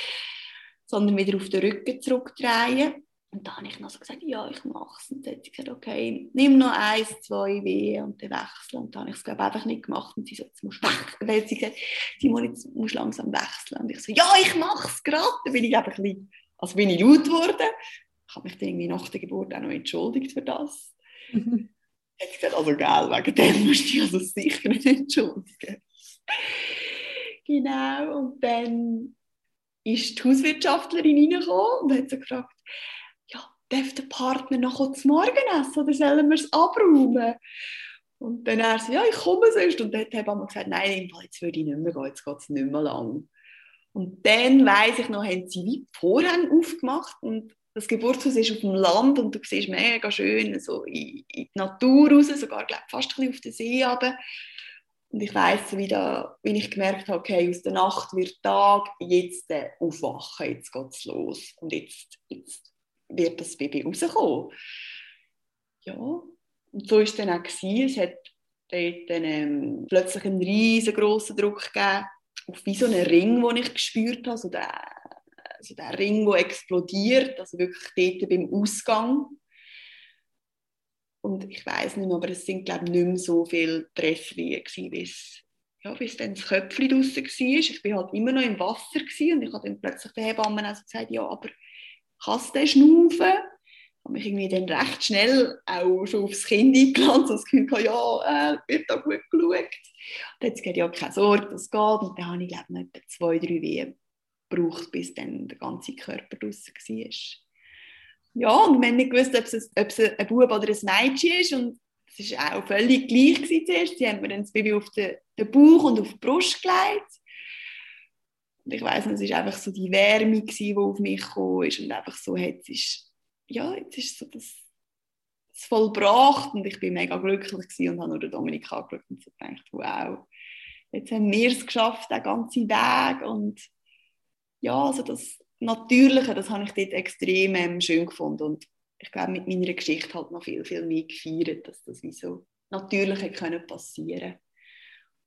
sondern wieder auf den Rücken zurückdrehen. Und dann habe ich noch so gesagt, ja, ich mache es. Und dann hat sie gesagt, okay, nimm noch eins, zwei Wehen und dann wechseln. Und dann habe ich es, glaube einfach nicht gemacht. Und sie so, jetzt musst du wechseln. Hat sie gesagt, Simon, jetzt musst du langsam wechseln. Und ich so, ja, ich mache es gerade. Dann bin ich einfach ein bisschen, also bin ich laut geworden. Ich habe mich dann irgendwie nach der Geburt auch noch entschuldigt für das. Mhm. Hat gesagt, also geil, wegen dem musst du dich also sicher nicht entschuldigen. genau, und dann ist die Hauswirtschaftlerin reingekommen und hat so gefragt, ja, darf der Partner noch zu Morgen essen oder sollen wir es abräumen? Und dann er so, ja, ich komme sonst. Und dann hat er gesagt, nein, jetzt würde ich nicht mehr gehen, jetzt geht es nicht mehr lang. Und dann, weiss ich noch, haben sie wie Vorhänge aufgemacht und das Geburtshaus ist auf dem Land und du siehst mega schön so in, in die Natur raus, sogar glaub, fast ein bisschen auf den See runter. Und ich weiss, wie, da, wie ich gemerkt habe, okay, aus der Nacht wird Tag, jetzt äh, aufwachen, jetzt geht es los und jetzt, jetzt wird das Baby rauskommen. Ja, und so war es dann auch. Gewesen. Es hat dann, ähm, plötzlich einen riesengroßen Druck gegeben, auf wie so einen Ring, den ich gespürt habe, so der also der Ring, der explodiert, also wirklich dort beim Ausgang. Und ich weiß nicht mehr, aber es sind glaube ich nicht mehr so viele Trefflinien bis, ja, bis dann das Köpfchen draußen war. Ich war halt immer noch im Wasser und ich habe dann plötzlich der Hebamme also gesagt, ja, aber kannst du schnaufen? Ich habe mich irgendwie dann recht schnell auch schon aufs Kind eingeladen, so das Gefühl gehabt, ja, äh, wird da gut geschaut. Und sie gesagt, ja, keine Sorge, das geht. Und dann habe ich, glaube ich, etwa zwei, drei Wehen gebraucht, bis dann der ganze Körper draußen war. Ja, und wir haben nicht gewusst, ob es, ob es ein Bub oder ein Mädchen ist. Und es war auch völlig gleich zuerst. Sie haben mir dann das Baby auf den, den Bauch und auf die Brust gelegt. Und ich weiss nicht, es war einfach so die Wärme, die auf mich kam. Und einfach so, jetzt ist, ja, jetzt ist so das, das vollbracht. Und ich war mega glücklich und habe nur den Dominik angeschaut und so gedacht, wow, jetzt haben wir es geschafft, den ganzen Weg. Und ja, also das Natürliche, das habe ich dort extrem ähm, schön gefunden. Und ich glaube mit meiner Geschichte halt noch viel, viel mehr gefeiert, dass das wie so natürlich können passieren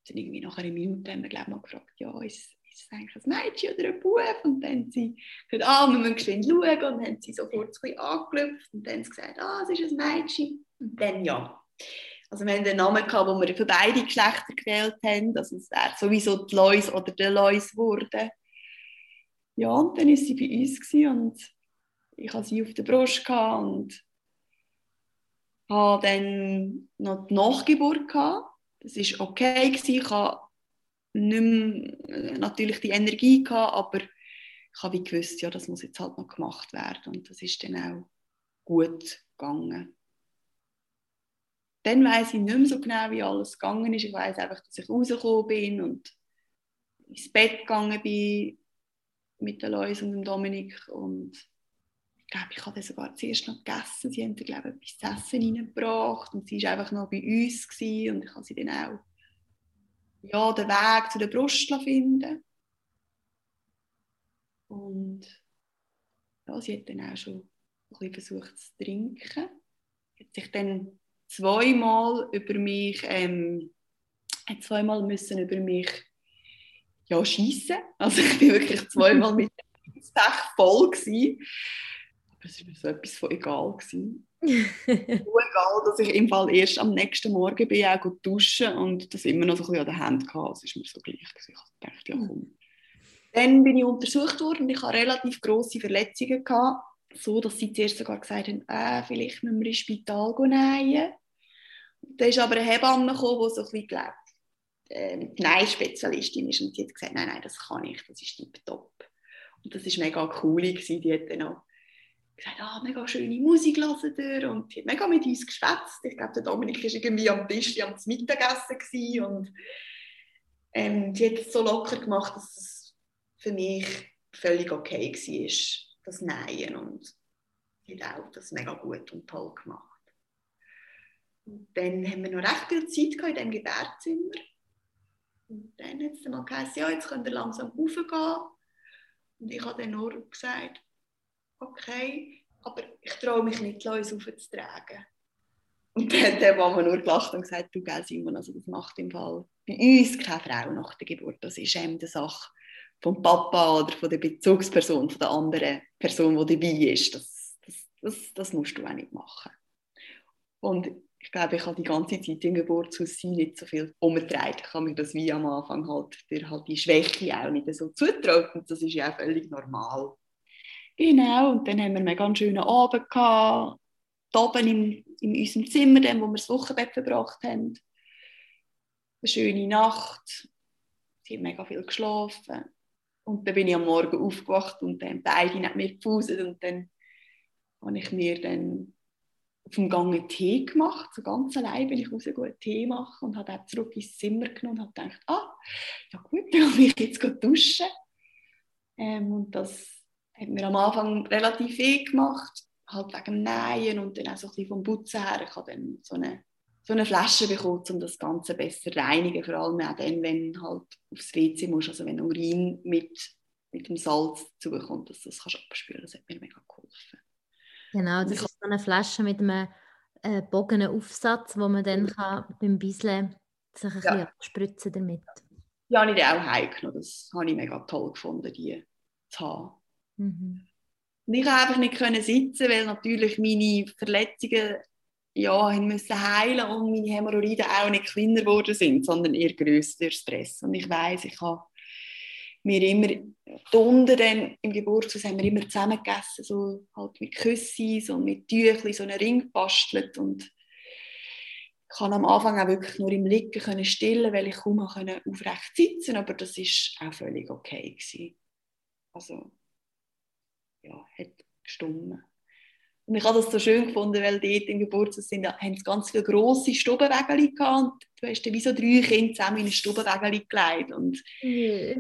und dann irgendwie nach einer Minute haben wir glaube ich mal gefragt, ja, ist, ist es eigentlich ein Mädchen oder ein Bub? Und dann haben sie gesagt, ah, wir müssen geschwind schauen. Und dann haben sie sofort ein angelüpft und dann haben sie gesagt, ah, es ist ein Mädchen. Und dann ja. Also wir haben einen Namen gehabt, wo wir für beide Geschlechter gewählt haben, also es wäre sowieso die Lois oder der Lois geworden ja, und dann war sie bei uns und ich hatte sie auf der Brust und hatte dann noch die Nachgeburt. Gehabt. Das war okay. Gewesen. Ich hatte nicht mehr, natürlich die Energie, gehabt, aber ich habe gewusst, ja, das muss jetzt halt noch gemacht werden. Und das ist dann auch gut gegangen. Dann weiß ich nicht mehr so genau, wie alles gegangen ist. Ich weiß einfach, dass ich rausgekommen bin und ins Bett gegangen bin mit der Lois und dem Dominik und ich glaube, ich habe sogar zuerst noch gegessen. Sie haben glaube ich, etwas zu essen reingebracht und sie war einfach noch bei uns gewesen, und ich habe sie dann auch ja, den Weg zu der Brust finden und ja, sie hat dann auch schon ein bisschen versucht zu trinken. Sie hat sich dann zweimal über mich ähm, hat zweimal müssen über mich ja, schiessen. Also ich war wirklich zweimal mit dem Pech voll. Gewesen. Aber es war mir so etwas von egal. Gewesen. so egal, dass ich im Fall erst am nächsten Morgen bin, auch duschen und das immer noch so ein bisschen an der Hand hatte. Es ist mir so gleich. Gewesen. Ich dachte, ja komm. Dann bin ich untersucht worden und ich hatte relativ grosse Verletzungen. Gehabt, so dass sie zuerst sogar gesagt haben, äh, vielleicht müssen wir ins Spital gehen. Da ist aber eine Hebamme gekommen, die so ein bisschen glaubt, Nein-Spezialistin ist und sie hat gesagt, nein, nein, das kann ich, das ist top. Und das war mega cool, gewesen. die hat dann auch gesagt, ah, mega schöne Musik hören dir und die hat mega mit uns geschwätzt. Ich glaube, der Dominik war irgendwie am Tisch am Mittagessen und ähm, die hat es so locker gemacht, dass es für mich völlig okay war, das Nein. Und hat auch das mega gut und toll gemacht. Und dann haben wir noch recht viel Zeit in diesem Gebärzimmer. Und dann hat es dann mal geheißen, ja, jetzt könnt ihr langsam raufgehen. Und ich habe dann nur gesagt, okay, aber ich traue mich nicht, uns aufzutragen. Und dann hat der Mama nur gelacht und gesagt, du, gell, Simon, also das macht im Fall bei uns keine Frau nach der Geburt. Das ist eben die Sache vom Papa oder von der Bezugsperson, von der anderen Person, die dabei ist. Das, das, das, das musst du auch nicht machen. Und ich glaube, ich habe die ganze Zeit im Geburtshaus sie nicht so viel umgetragen. Ich habe mir das wie am Anfang halt, der halt die Schwäche auch nicht so zutraut. Und das ist ja auch völlig normal. Genau, und dann haben wir einen ganz schönen Abend gehabt, oben in, in unserem Zimmer, dem, wo wir das Wochenbett verbracht haben. Eine schöne Nacht. Sie haben mega viel geschlafen. Und dann bin ich am Morgen aufgewacht und dann beide nicht mehr gepauset und dann habe ich mir dann auf dem Gang Tee gemacht, so ganz allein bin ich raus einen Tee machen und habe dann zurück ins Zimmer genommen und habe gedacht, ah, ja gut, dann habe ich jetzt duschen. Ähm, und das hat mir am Anfang relativ viel gemacht, halt wegen dem Nähen und dann auch so ein bisschen vom Putzen her. Ich habe dann so eine, so eine Flasche bekommen, um das Ganze besser reinigen, vor allem auch dann, wenn halt aufs WC musst, also wenn Urin mit, mit dem Salz zukommt, dass du das kannst abspülen Das hat mir mega geholfen. Genau, das ist so eine Flasche mit einem äh, bogenen Aufsatz, wo man dann kann, beim Bisseln sich ein ja. bisschen abspritzen damit. Die habe ich auch heimgenommen. Das habe ich mega toll gefunden, die zu haben. Mhm. Und ich konnte einfach nicht können sitzen, weil natürlich meine Verletzungen ja, müssen heilen und meine Hämorrhoiden auch nicht kleiner geworden sind, sondern eher grösser Stress. Und ich weiß, ich habe mir immer unten dann im Geburtshaus haben wir immer zusammen gegessen, so halt mit Küssis und mit Tüchli so einen Ring gebastelt und ich konnte am Anfang auch wirklich nur im Liegen können stillen, weil ich kaum aufrecht sitzen aber das ist auch völlig okay gewesen. Also ja, hat gestummen. Und ich habe das so schön gefunden, weil dort im Geburtshaus sind, haben sie ganz viele grosse Stubenwägel gehabt du hast dann wie so drei Kinder zusammen in ein Stubenwägel gelegt und yeah.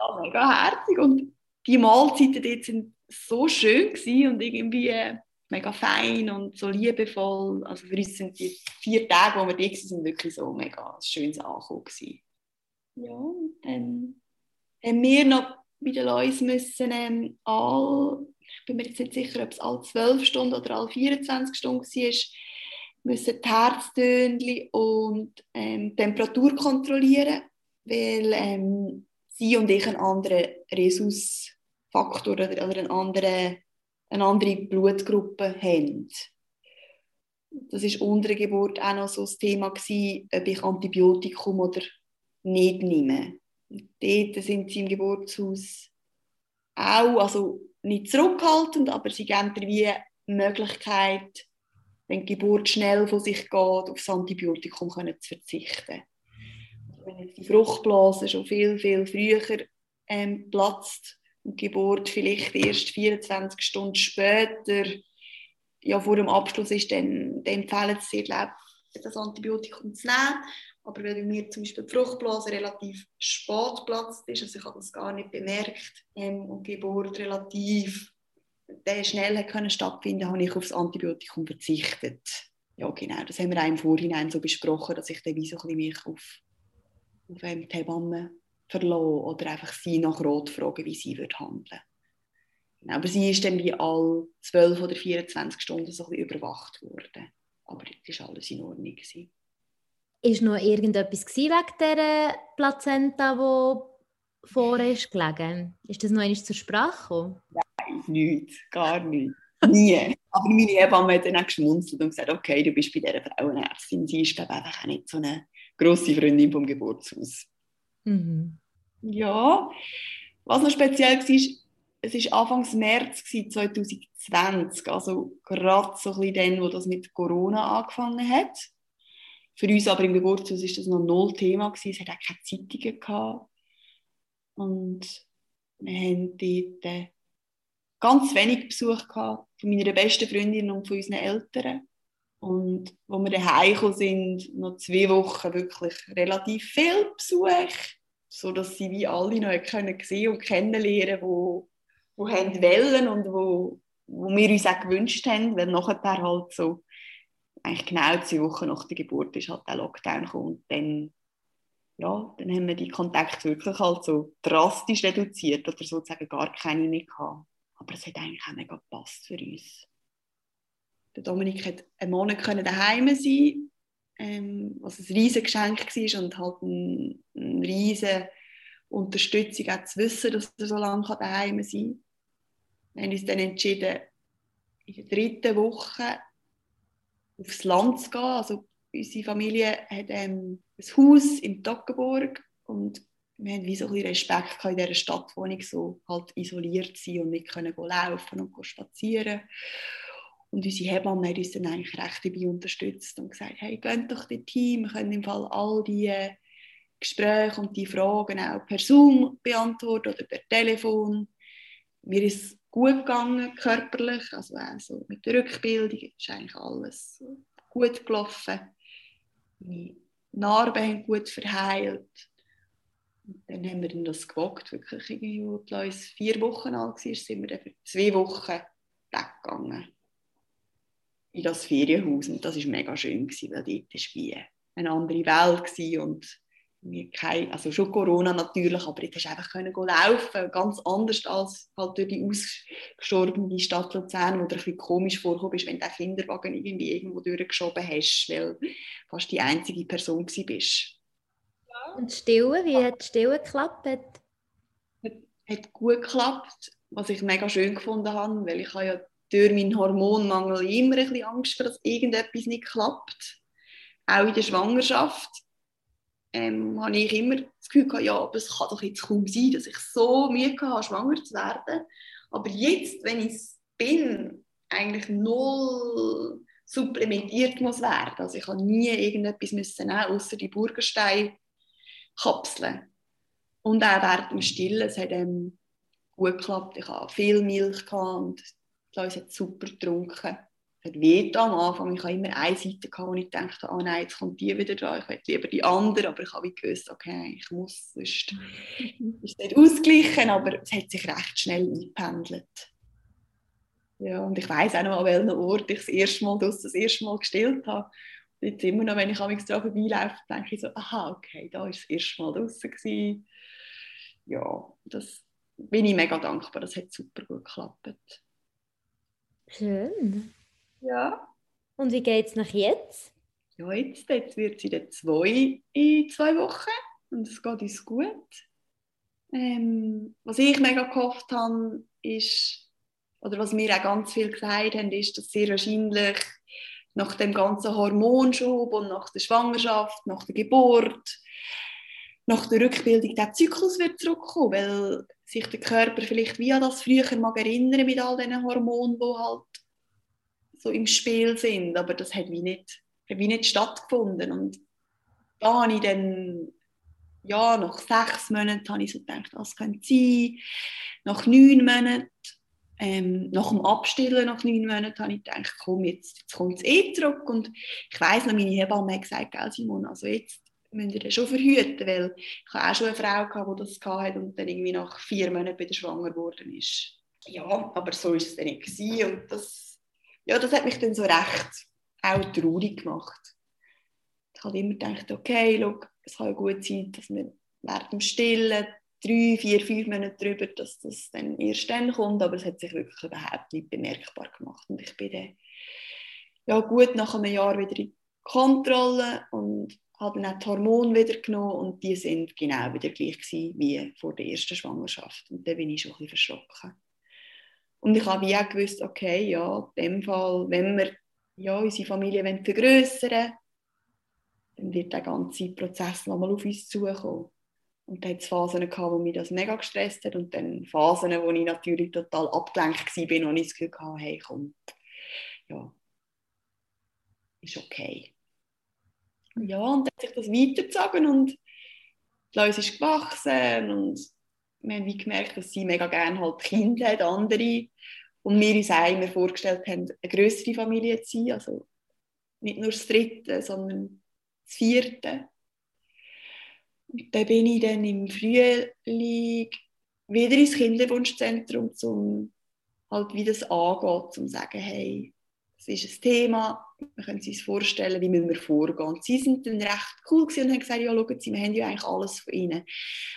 Ja, mega herzig und die Mahlzeiten dort sind so schön und irgendwie äh, mega fein und so liebevoll. Also für uns sind die vier Tage, wo wir dort sind, wirklich so mega schönes Ankommen gewesen. Ja, und dann haben wir noch bei den Leuten müssen ähm, all, ich bin mir jetzt nicht sicher, ob es alle 12 Stunden oder alle 24 Stunden war, müssen die Herztöne und ähm, Temperatur kontrollieren, weil ähm, sie und ich einen anderen Rhesusfaktor oder, oder eine, andere, eine andere Blutgruppe haben. Das war unter der Geburt auch noch so das Thema, gewesen, ob ich Antibiotikum oder nicht nehme. Dort sind sie im Geburtshaus auch, also nicht zurückhaltend, aber sie geben dir wie Möglichkeit, wenn die Geburt schnell von sich geht, auf das Antibiotikum können zu verzichten. Wenn jetzt die Fruchtblase schon viel, viel früher ähm, platzt und die Geburt vielleicht erst 24 Stunden später ja, vor dem Abschluss ist, dann, dann empfehlen sie dir, das Antibiotikum zu nehmen. Aber weil mir zum Beispiel die Fruchtblase relativ spät platzt ist, also ich habe das gar nicht bemerkt ähm, und die Geburt relativ schnell können stattfinden, habe ich auf das Antibiotikum verzichtet. Ja, genau. Das haben wir auch im Vorhinein so besprochen, dass ich dann wie so ein bisschen mich auf, auf ähm, die Hebamme verlasse oder einfach sie nach Rot fragen, wie sie wird handeln. Genau, aber sie ist dann wie alle 12 oder 24 Stunden so ein bisschen überwacht worden. Aber es war alles in Ordnung. Gewesen. Ist noch irgendetwas wegen dieser Plazenta, die vor ist gelegen? Ist das noch einmal zur Sprache gekommen? Nein, nichts, gar nichts. Nie. Aber meine Hebamme hat dann auch geschmunzelt und gesagt, okay, du bist bei dieser Frauenärztin. Sie ist, glaube ich, einfach auch nicht so eine grosse Freundin vom Geburtshaus. Mhm. Ja, was noch speziell war, es war Anfang März 2020, also gerade so ein bisschen dann, wo das mit Corona angefangen hat. Für uns aber im Geburtshaus war das noch null Thema. Gewesen. Es hat auch keine Zeitungen. Gehabt. Und wir haben dort äh, ganz wenig Besuch gehabt von meiner besten Freundin und von unseren Eltern. Und als wir daheim gekommen sind, noch zwei Wochen wirklich relativ viel Besuch, sodass sie wie alle noch sehen und kennenlernen, wo, wo haben wollen und wo, wo wir uns auch gewünscht haben, weil nachher halt so, eigentlich genau zwei Wochen nach der Geburt ist halt der Lockdown gekommen und dann, ja, dann haben wir die Kontakte wirklich halt so drastisch reduziert oder sozusagen gar keine mehr gehabt. Aber es hat eigentlich auch mega gepasst für uns. Der Dominik hat einen Monat daheim sein ähm, was ein riesiges Geschenk war und halt eine, eine riesige Unterstützung auch zu wissen, dass er so lange daheim sein kann. Wir haben uns dann entschieden, in der dritten Woche aufs Land zu gehen. Also unsere Familie hat ähm, ein Haus in Toggenburg und wir haben wie so ein Respekt in dieser Stadtwohnung so halt isoliert sein und nicht können laufen und spazieren. Und unsere Hebammen haben uns dann eigentlich recht dabei unterstützt und gesagt, hey, geht doch das Team, wir können im Fall all diese Gespräche und die Fragen auch per Zoom beantworten oder per Telefon. Mir ist gut gegangen, körperlich, also auch so mit der Rückbildung ist eigentlich alles gut gelaufen. Meine Narben haben gut verheilt. Und dann haben wir dann das gewagt, wirklich irgendwie, als vier Wochen alt war, sind wir dann für zwei Wochen weggegangen in das Ferienhaus und das war mega schön, gewesen, weil dort war wie eine andere Welt gewesen und kein, also schon Corona natürlich, aber jetzt hast einfach können laufen, ganz anders als halt durch die ausgestorbene Stadt Luzern, wo dir ein bisschen komisch vorkommt, wenn du den Kinderwagen irgendwie irgendwo durchgeschoben hast, weil du fast die einzige Person bist. Und Stillen, wie hat die Stillen geklappt? Hat, hat gut geklappt, was ich mega schön gefunden habe, weil ich habe ja durch meinen Hormonmangel immer ein bisschen Angst, dass irgendetwas nicht klappt. Auch in der Schwangerschaft ähm, habe ich immer das Gefühl gehabt, ja, aber es kann doch jetzt kaum sein, dass ich so Mühe habe, schwanger zu werden. Aber jetzt, wenn ich es bin, eigentlich null supplementiert muss werden. Also ich habe nie irgendetwas müssen nehmen, außer die Burgenstein-Kapseln. Und auch während dem Stillen, es hat ähm, gut geklappt. Ich hatte viel Milch und Lois hat super getrunken. Es hat weh am Anfang. Ich habe immer eine Seite, gehabt, wo ich dachte, oh nein, jetzt kommt die wieder dran. Ich hätte lieber die andere, aber ich habe gewusst, okay, ich muss, sonst ist es nicht ausgeglichen, aber es hat sich recht schnell eingependelt. Ja, und ich weiß auch noch, an welchem Ort ich das erste Mal das, das erste Mal gestillt habe. Und jetzt immer noch, wenn ich daran vorbeilaufe, denke ich so, aha, okay, da war das erste Mal draußen. Ja, das bin ich mega dankbar, das hat super gut geklappt. Schön. Ja. Und wie geht es nach jetzt? Ja, jetzt, jetzt wird sie dann zwei in zwei Wochen und es geht uns gut. Ähm, was ich mega gehofft habe, ist, oder was mir auch ganz viel gesagt haben, ist, dass sehr wahrscheinlich nach dem ganzen Hormonschub und nach der Schwangerschaft, nach der Geburt, nach der Rückbildung der Zyklus wird zurückkommen, weil sich der Körper vielleicht wie an das früher mag erinnern mit all diesen Hormonen, die halt so im Spiel sind, aber das hat wie nicht, hat wie nicht stattgefunden und da habe ich dann ja, nach sechs Monaten habe ich so gedacht, das könnte sein. Nach neun Monaten, ähm, nach dem Abstillen nach neun Monaten, habe ich gedacht, komm, jetzt, jetzt kommt es eh zurück. Und ich weiss noch, meine Hebamme hat gesagt, Gell, Simon, also jetzt müsst ihr schon verhüten, weil ich habe auch schon eine Frau gehabt, die das hatte und dann irgendwie nach vier Monaten wieder schwanger geworden ist. Ja, aber so ist es dann nicht gewesen. und das, ja, das hat mich dann so recht auch traurig gemacht. Ich habe immer gedacht, okay, look, es kann gut sein, dass wir während dem Stillen drei, vier, fünf Monate drüber, dass das dann erst dann kommt, aber es hat sich wirklich überhaupt nicht bemerkbar gemacht und ich bin dann ja, gut nach einem Jahr wieder in Kontrolle und habe dann auch die Hormone wieder genommen und die sind genau wieder gleich wie vor der ersten Schwangerschaft. Und da bin ich schon ein bisschen verschrocken. Und ich habe auch gewusst, okay, ja, in dem Fall, wenn wir ja, unsere Familie vergrößern dann wird der ganze Prozess nochmal auf uns zukommen. Und da hat es Phasen gehabt, wo mich das mega gestresst hat und dann Phasen, wo ich natürlich total abgelenkt war und ich das Gefühl hatte, hey, komm, ja, ist okay. Ja, und hat sich das weitergezogen und Lois ist gewachsen und wir haben wie gemerkt, dass sie mega gerne halt Kinder hat, andere. Und wir uns auch immer vorgestellt haben, eine größere Familie zu sein, also nicht nur das dritte, sondern das vierte. Und dann bin ich dann im Frühling wieder ins Kinderwunschzentrum zum halt wie das angeht, um zu sagen, hey, das ist ein Thema, wir können uns vorstellen, wie wir vorgehen. Und sie sind dann recht cool und haben gesagt, ja, schauen Sie, wir haben ja eigentlich alles von Ihnen.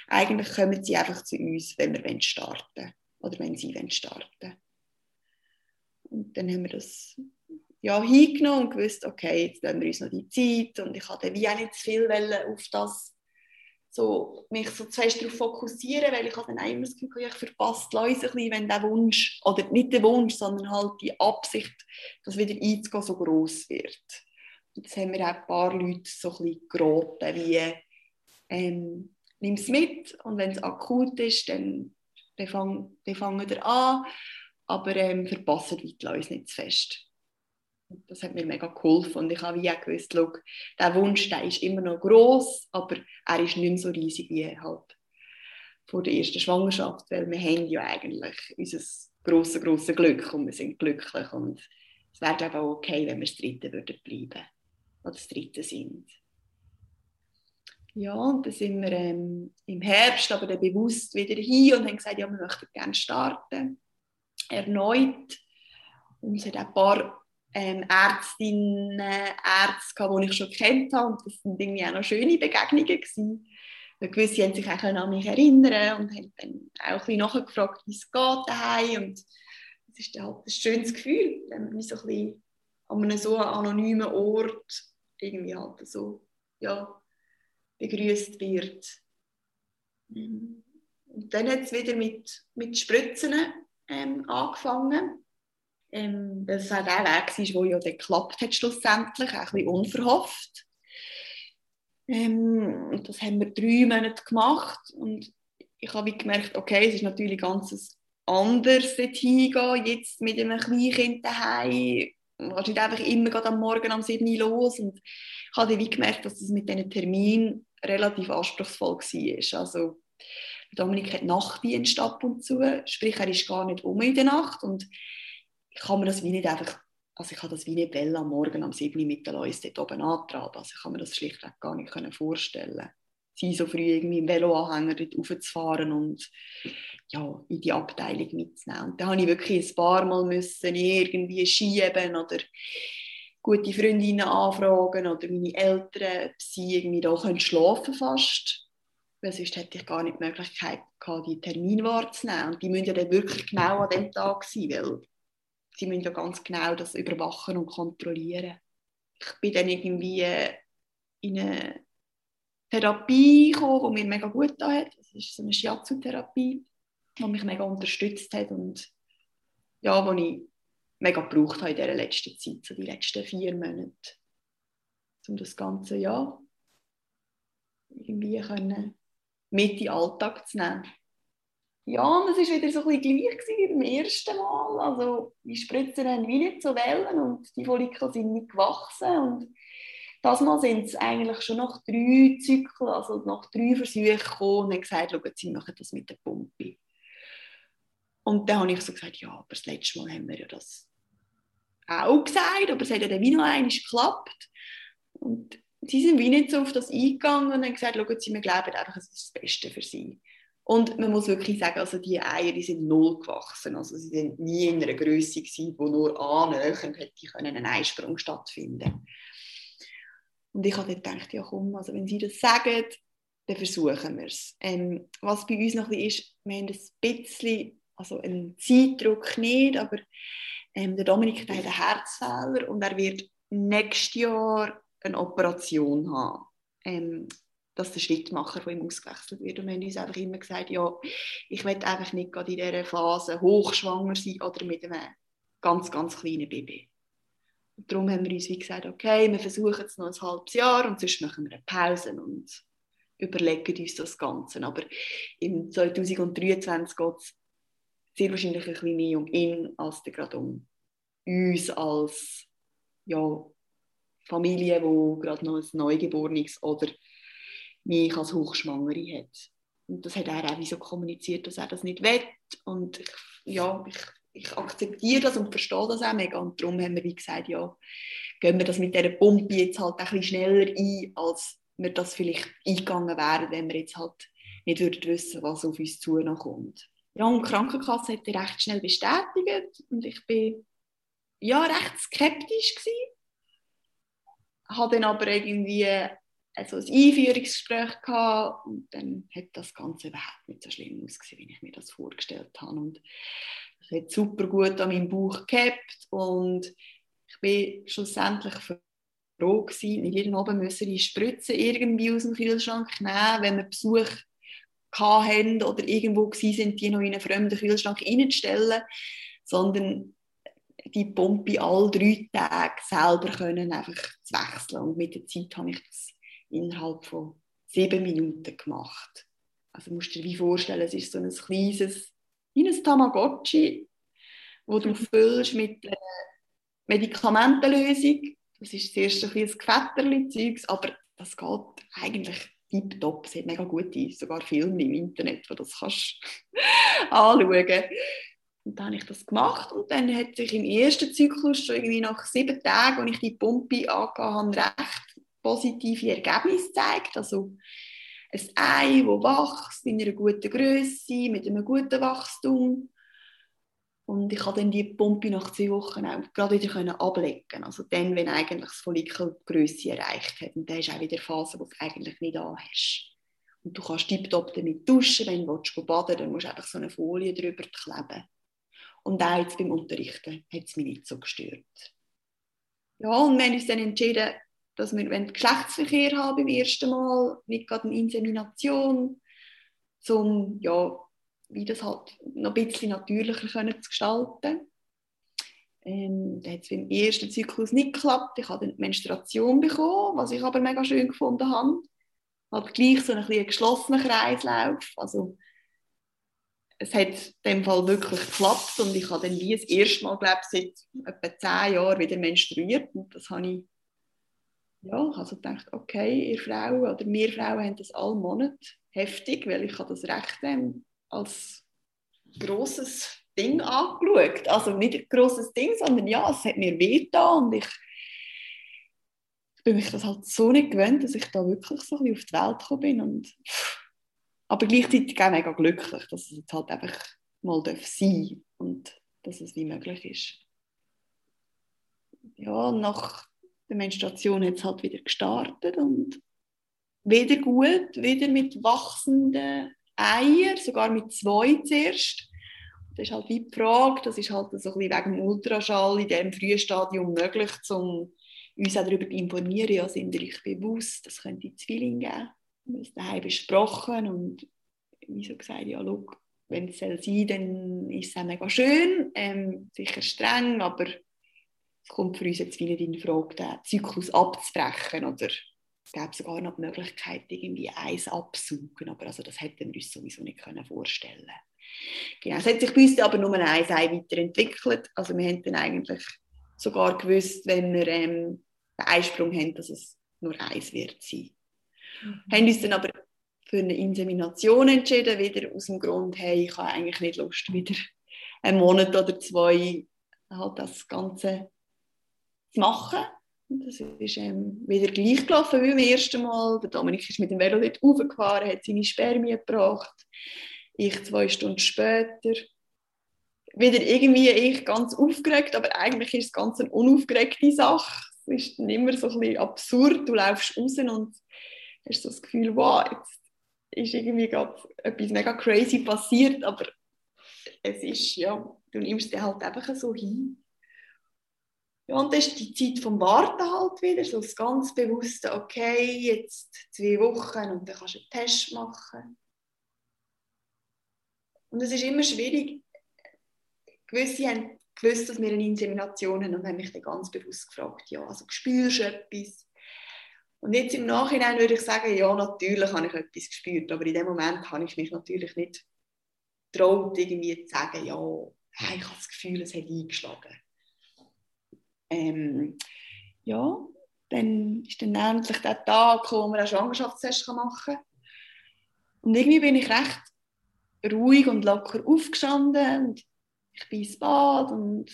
Eigentlich kommen Sie einfach zu uns, wenn wir starten wollen. Oder wenn Sie starten wollen. Und dann haben wir das ja, hingenommen und gewusst, okay, jetzt nehmen wir uns noch die Zeit. Und ich hatte wie auch nicht zu viel auf das so, mich so zu fest darauf fokussieren, weil ich habe dann auch immer das Gefühl, ich verpasse die Leute ein bisschen, wenn der Wunsch, oder nicht der Wunsch, sondern halt die Absicht, das wieder einzugehen, so groß wird. Das haben mir auch ein paar Leute so ein bisschen geraten, wie ähm, nimm es mit und wenn es akut ist, dann, dann fangen wir an, aber ähm, verpassen die Leute nicht zu fest das hat mir mega geholfen und ich habe wie auch gewusst, schau, der Wunsch, der ist immer noch groß, aber er ist nicht so riesig wie halt vor der ersten Schwangerschaft, weil wir haben ja eigentlich unser grosses, grosses Glück und wir sind glücklich und es wäre glaube auch okay, wenn wir das Dritte würden bleiben oder das Dritte sind. Ja, und dann sind wir ähm, im Herbst aber dann bewusst wieder hin und haben gesagt, ja, wir möchten gerne starten. Erneut. Und es hat ein paar ähm, Ärztinnen, Ärzte, die ich schon kennt habe. Und das waren irgendwie auch noch schöne Begegnungen. Gewesen. Gewisse haben sich auch an mich erinnern und haben dann auch ein bisschen nachgefragt, wie es geht daheim. Und es ist halt ein schönes Gefühl, wenn man so ein bisschen an einem so anonymen Ort irgendwie halt so ja, begrüßt wird. Und dann hat es wieder mit, mit Spritzen ähm, angefangen ähm, das auch der Weg war, der ja dann geklappt hat schlussendlich, ein bisschen unverhofft. Ähm, das haben wir drei Monate gemacht und ich habe gemerkt, okay, es ist natürlich ganz anders hingehen, jetzt mit einem Kleinkind daheim, wahrscheinlich einfach immer am Morgen um 7 Uhr los und ich habe wie gemerkt, dass das mit diesen Terminen relativ anspruchsvoll war. Also Dominik hat Nachtdienst ab und zu, sprich er ist gar nicht um in der Nacht und kann mir das wie nicht einfach, also ich kann das wie nicht wollen, am Morgen am 7 Uhr mit den Leuten dort oben antraben. Also ich kann mir das schlichtweg gar nicht vorstellen. Sie so früh irgendwie im Veloanhänger dort raufzufahren und ja, in die Abteilung mitzunehmen. Und da habe ich wirklich ein paar Mal müssen irgendwie schieben oder gute Freundinnen anfragen oder meine Eltern, ob sie irgendwie da können schlafen fast. Weil sonst hätte ich gar nicht die Möglichkeit gehabt, die Termin wahrzunehmen. Und die müssen ja dann wirklich genau an dem Tag sein, weil sie müssen ja ganz genau das überwachen und kontrollieren. Ich bin dann irgendwie in eine Therapie gekommen, die mir mega gut da hat. Das ist so eine Shiatsu-Therapie, die mich mega unterstützt hat und ja, wo ich mega gebraucht habe in dieser letzten Zeit, so die letzten vier Monate, um das ganze Jahr irgendwie können mit in den Alltag zu nehmen. Ja, und es war wieder so ein bisschen gleich wie beim ersten Mal. Also, die Spritzen haben wie nicht so Wellen und die Follikel sind nicht gewachsen. Und das Mal sind es eigentlich schon nach drei Zyklen, also nach drei Versuchen gekommen und haben gesagt, schauen Sie, machen das mit der Pumpe. Und dann habe ich so gesagt, ja, aber das letzte Mal haben wir ja das auch gesagt, aber es hat ja dann wie noch einmal geklappt. Und sie sind wie nicht so auf das eingegangen und haben gesagt, schauen Sie, wir glauben einfach, es ist das Beste für Sie. Und man muss wirklich sagen, also die Eier die sind null gewachsen. Also sie sind nie in einer Größe gewesen, wo nur annähernd hätte können ein Eisprung stattfinden Und ich habe gedacht, ja komm, also wenn sie das sagen, dann versuchen wir es. Ähm, was bei uns noch ein ist, wir haben ein bisschen, also einen Zeitdruck nicht, aber ähm, der Dominik hat einen Herzfehler und er wird nächstes Jahr eine Operation haben. Ähm, dass der Schrittmacher von ihm ausgewechselt wird. Und wir haben uns einfach immer gesagt, ja, ich will einfach nicht gerade in dieser Phase hochschwanger sein oder mit einem ganz, ganz kleinen Baby. Und darum haben wir uns wie gesagt, okay, wir versuchen es noch ein halbes Jahr und sonst machen wir eine Pause und überlegen uns das Ganze. Aber im 2023 geht es sehr wahrscheinlich ein bisschen mehr um ihn als gerade um uns als ja, Familie, wo gerade noch ein Neugeborenes oder mich als Hochschwangere hat. Und das hat er auch wie so kommuniziert, dass er das nicht will. Und ich, ja, ich, ich akzeptiere das und verstehe das auch mega. Und darum haben wir wie gesagt, ja, gehen wir das mit dieser Pumpe jetzt halt ein bisschen schneller ein, als wir das vielleicht eingegangen wären, wenn wir jetzt halt nicht würden wissen, was auf uns zukommt. Ja, und die Krankenkasse hat die recht schnell bestätigt und ich bin ja recht skeptisch gewesen. Habe dann aber irgendwie also ein Einführungsgespräch gehabt und dann hat das Ganze überhaupt nicht so schlimm ausgesehen, wie ich mir das vorgestellt habe. Und das hat super gut an meinem Bauch gehabt und ich bin schlussendlich froh gewesen, nicht jeden Abend müssen die Spritzen irgendwie aus dem Kühlschrank nehmen, wenn wir Besuch hatten oder irgendwo sind, die noch in einen fremden Kühlschrank reinzustellen, sondern die Pumpe alle drei Tage selber können einfach zu wechseln. Und mit der Zeit habe ich das innerhalb von sieben Minuten gemacht. Also musst du dir wie vorstellen, es ist so ein kleines, wie ein Tamagotchi, wo du füllst mit einer Medikamentenlösung. Das ist zuerst ein kleines Gefetterli-Zeugs, aber das geht eigentlich tiptop. Es hat mega gute, sogar Filme im Internet, wo du das kannst anschauen und dann habe ich das gemacht und dann hat sich im ersten Zyklus schon irgendwie nach sieben Tagen, als ich die Pumpe angehauen habe, recht positive Ergebnisse gezeigt. Also ein Ei, das wächst in einer guten Größe, mit einem guten Wachstum. Und ich konnte dann die Pumpe nach zwei Wochen auch gerade wieder ablegen Also dann, wenn eigentlich das Follikel die Größe erreicht hat. Und dann ist auch wieder eine Phase, wo du eigentlich nicht hast. Und du kannst tiptop damit duschen, wenn du baden willst, dann musst du einfach so eine Folie drüber kleben. Und auch jetzt beim Unterrichten hat es mich nicht so gestört. Ja, und wir haben uns dann entschieden, dass wir Geschlechtsverkehr haben beim ersten Mal, nicht gerade eine Insemination, um ja, wie das halt noch ein bisschen natürlicher können zu gestalten. Ähm, da hat es beim ersten Zyklus nicht geklappt. Ich habe eine Menstruation bekommen, was ich aber mega schön gefunden habe. Halt gleich so ein geschlossenen Kreislauf. Also, es hat in dem Fall wirklich geklappt und ich habe dann wie das erste Mal, glaube ich, seit etwa zehn Jahren wieder menstruiert und das habe ich ja, also gedacht, okay, ihr Frauen oder wir Frauen haben das alle Monat heftig, weil ich habe das Recht ähm, als großes Ding angeschaut. Also nicht ein großes Ding, sondern ja, es hat mir weh und ich, ich bin mich das halt so nicht gewöhnt, dass ich da wirklich so ein auf die Welt gekommen bin und aber gleichzeitig auch mega glücklich, dass es jetzt halt einfach mal sein darf und dass es wie möglich ist. Ja, nach der Menstruation hat es halt wieder gestartet und wieder gut, wieder mit wachsenden Eiern, sogar mit zwei zuerst. Das ist halt wie die Frage, das ist halt so ein bisschen wegen dem Ultraschall in diesem frühen Stadium möglich, um uns auch darüber zu informieren, ja, sind wir euch bewusst, das könnte Zwillinge geben. Wir haben es daheim besprochen und wie so gesagt, ja, schau, wenn es sein soll, dann ist es auch mega schön, ähm, sicher streng, aber kommt für uns jetzt wieder in Frage, den Zyklus abzubrechen oder es gäbe sogar noch die Möglichkeit, irgendwie Eis abzusaugen, aber also das hätten wir uns sowieso nicht können vorstellen Genau, es hat sich bei uns aber nur ein Ei weiterentwickelt, also wir haben dann eigentlich sogar gewusst, wenn wir ähm, den Eisprung haben, dass es nur eins wird sein. Mhm. Haben uns dann aber für eine Insemination entschieden, wieder aus dem Grund, hey, ich habe eigentlich nicht Lust, wieder einen Monat oder zwei halt das Ganze zu machen. Das ist ähm, wieder gleich gelaufen wie beim ersten Mal. Der Dominik ist mit dem Velo dort hochgefahren, hat seine Spermien gebracht. Ich zwei Stunden später. Wieder irgendwie ich ganz aufgeregt, aber eigentlich ist es ganz eine unaufgeregte Sache. Es ist dann immer so ein bisschen absurd. Du läufst raus und hast so das Gefühl, wow, jetzt ist irgendwie gerade etwas mega crazy passiert, aber es ist, ja, du nimmst dir halt einfach so hin. Und das ist die Zeit vom Warten halt wieder, so das ganz bewusste, okay, jetzt zwei Wochen und dann kannst du einen Test machen. Und es ist immer schwierig. Gewisse haben gewusst, dass wir eine Insemination haben und haben mich dann ganz bewusst gefragt, ja, also spürst du etwas? Und jetzt im Nachhinein würde ich sagen, ja, natürlich habe ich etwas gespürt, aber in dem Moment habe ich mich natürlich nicht traut, irgendwie zu sagen, ja, ich habe das Gefühl, es hat eingeschlagen ähm, ja, dann ist dann endlich der Tag gekommen, wo man einen Schwangerschaftstest machen kann. Und irgendwie bin ich recht ruhig und locker aufgestanden und ich bin ins Bad und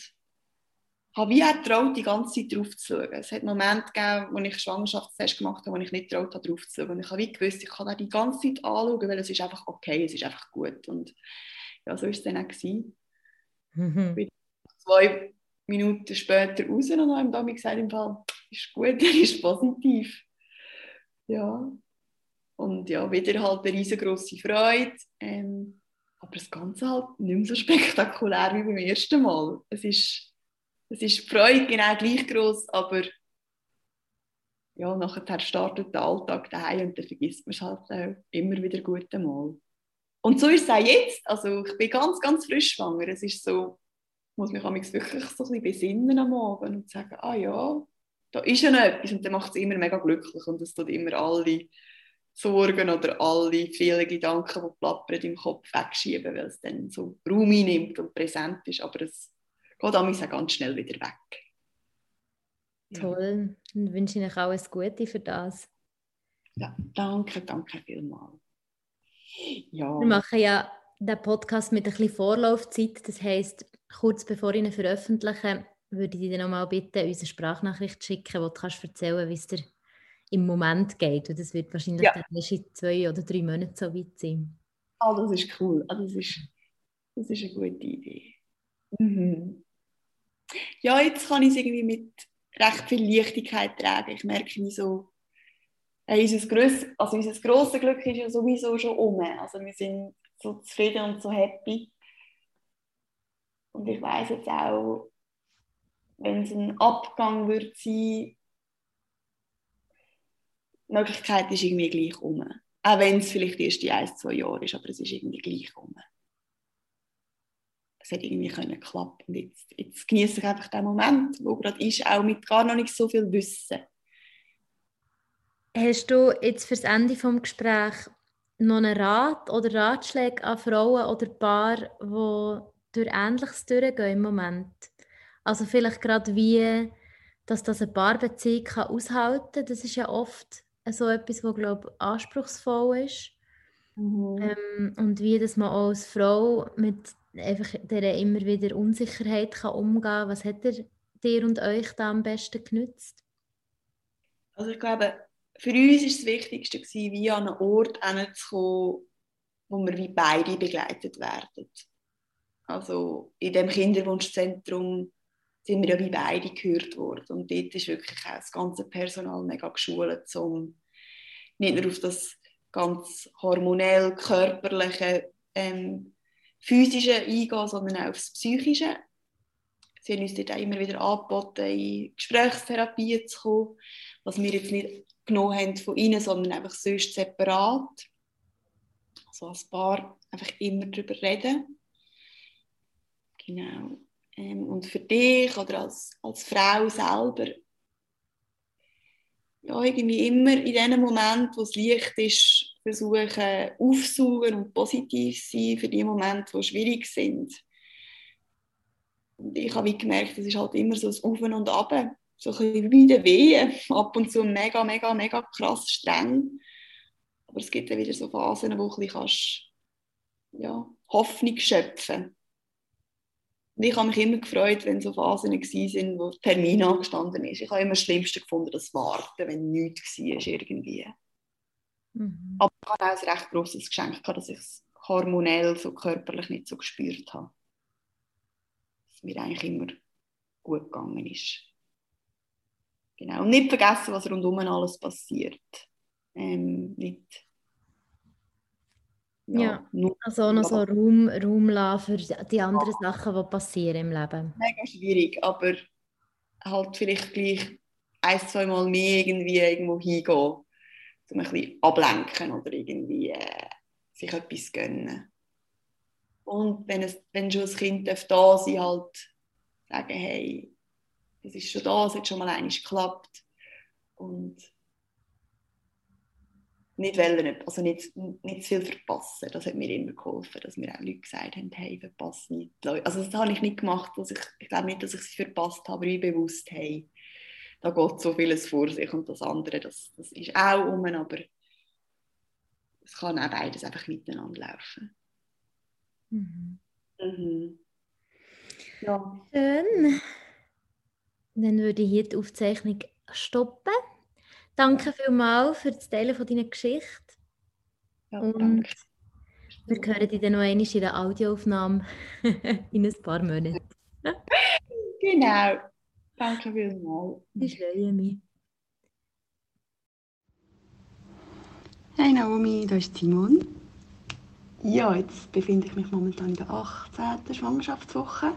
habe wie auch getraut, die ganze Zeit drauf zu schauen. Es hat Momente gegeben, wo ich Schwangerschaftstest gemacht habe, wo ich nicht getraut habe, drauf zu schauen. Und ich habe wie gewusst, ich kann auch die ganze Zeit anschauen, weil es ist einfach okay, es ist einfach gut. Und ja, so war es dann auch. Gewesen. Mhm. Zwei Minuten später raus und haben dann gesagt, im Fall, ist gut, er ist positiv. Ja. Und ja, wieder halt eine riesengroße Freude. Ähm, aber das Ganze halt nicht mehr so spektakulär wie beim ersten Mal. Es ist, es ist die Freude genau gleich groß, aber ja, nachher startet der Alltag daheim und dann vergisst man es halt auch immer wieder gut einmal. Und so ist es auch jetzt. Also ich bin ganz, ganz frisch schwanger. Es ist so, muss mich wirklich so ein bisschen besinnen am Abend und sagen, ah ja, da ist ja noch etwas und dann macht es immer mega glücklich und es tut immer alle Sorgen oder alle vielen Gedanken, die plappern im Kopf wegschieben, weil es dann so Raum einnimmt und präsent ist, aber es geht auch ganz schnell wieder weg. Toll, dann wünsche ich euch auch alles Gute für das. Ja, danke, danke vielmals. Ja. Wir machen ja den Podcast mit ein bisschen Vorlaufzeit, das heisst, kurz bevor ich ihn veröffentliche, würde ich dich dann nochmal bitten, uns eine Sprachnachricht zu schicken, wo du kannst erzählen kannst, wie es dir im Moment geht. Und das wird wahrscheinlich ja. erst in zwei oder drei Monaten so weit sein. Oh, das ist cool. Oh, das, ist, das ist eine gute Idee. Mhm. Ja, jetzt kann ich es irgendwie mit recht viel Leichtigkeit tragen. Ich merke wie so, hey, unser, gröss, also unser grosses Glück ist ja sowieso schon um. Also wir sind so zufrieden und so happy. Und ich weiß jetzt auch, wenn es ein Abgang wird sein, die Möglichkeit ist irgendwie gleich um. Auch wenn es vielleicht erst die ein, zwei Jahre ist, aber es ist irgendwie gleich um. Es hat irgendwie können klappen. Und jetzt, jetzt genieße ich einfach den Moment, wo gerade ist, auch mit gar noch nicht so viel Wissen. Hast du jetzt fürs Ende des Gesprächs noch einen Rat oder Ratschläge an Frauen oder Paare, die durch Ähnliches durchgehen im Moment? Also vielleicht gerade wie, dass das eine Paarbeziehung aushalten kann. Das ist ja oft so etwas, was glaube ich, anspruchsvoll ist. Mhm. Ähm, und wie dass man auch als Frau mit einfach der immer wieder Unsicherheit kann umgehen kann. Was hat er dir und euch da am besten genützt? Also ich glaube, für uns ist das Wichtigste gewesen, wie an einen Ort hinzukommen, wo wir wie beide begleitet werden. Also in dem Kinderwunschzentrum sind wir ja wie beide gehört worden. Und dort ist wirklich auch das ganze Personal mega geschult, um nicht nur auf das ganz hormonell, körperliche, ähm, physische eingehen, sondern auch auf das psychische. Sie haben uns dort auch immer wieder angeboten, in Gesprächstherapien zu kommen, was wir jetzt nicht genommen haben von ihnen, sondern einfach sonst separat. Also als Paar einfach immer darüber reden. Genau. Ähm, und für dich oder als, als Frau selber, ja, irgendwie immer in dem Moment, wo es leicht ist, versuchen aufsaugen und positiv sein für die Momente, die schwierig sind. Und ich habe gemerkt, es ist halt immer so ein Auf und Ab, so ein bisschen wie der Wehen, ab und zu mega, mega, mega krass streng. Aber es gibt dann wieder so Phasen, wo du ein bisschen kannst, ja, Hoffnung schöpfen kannst. Und ich habe mich immer gefreut, wenn so Phasen waren, wo Termin angestanden ist. Ich habe immer das Schlimmste gefunden, das Warten, wenn nichts war irgendwie. Mhm. Aber ich hatte auch ein recht grosses Geschenk, dass ich es hormonell, so körperlich nicht so gespürt habe. Dass es mir eigentlich immer gut gegangen ist. Genau. Und nicht vergessen, was rundum alles passiert. Ähm, nicht ja, ja. also noch so Raum, Raum lassen für die anderen ja. Sachen, die passieren im Leben. Mega schwierig, aber halt vielleicht gleich ein, zwei Mal mehr irgendwie irgendwo hingehen, um ein bisschen ablenken oder irgendwie äh, sich etwas gönnen. Und wenn, es, wenn schon ein Kind da sein halt sagen, hey, es ist schon da, es hat schon mal einmal geklappt. Und nicht wollen, also nicht, nicht zu viel verpassen. Das hat mir immer geholfen, dass mir auch Leute gesagt haben, hey, verpasse nicht Also das habe ich nicht gemacht, dass ich, ich glaube nicht, dass ich sie verpasst habe, aber ich bewusst, hey, da geht so vieles vor sich und das andere, das, das ist auch um, aber es kann auch beides einfach miteinander laufen. Mhm. Mhm. Ja. Schön. Dann würde ich hier die Aufzeichnung stoppen. Danke vielmals für das Teilen von deiner Geschichte. Ja, und danke. Wir hören dich dann noch einmal in der Audioaufnahme in ein paar Monaten. genau. Danke vielmals. Ich freue mich. Hey Naomi, da ist Simon. Ja, jetzt befinde ich mich momentan in der 18. Schwangerschaftswoche.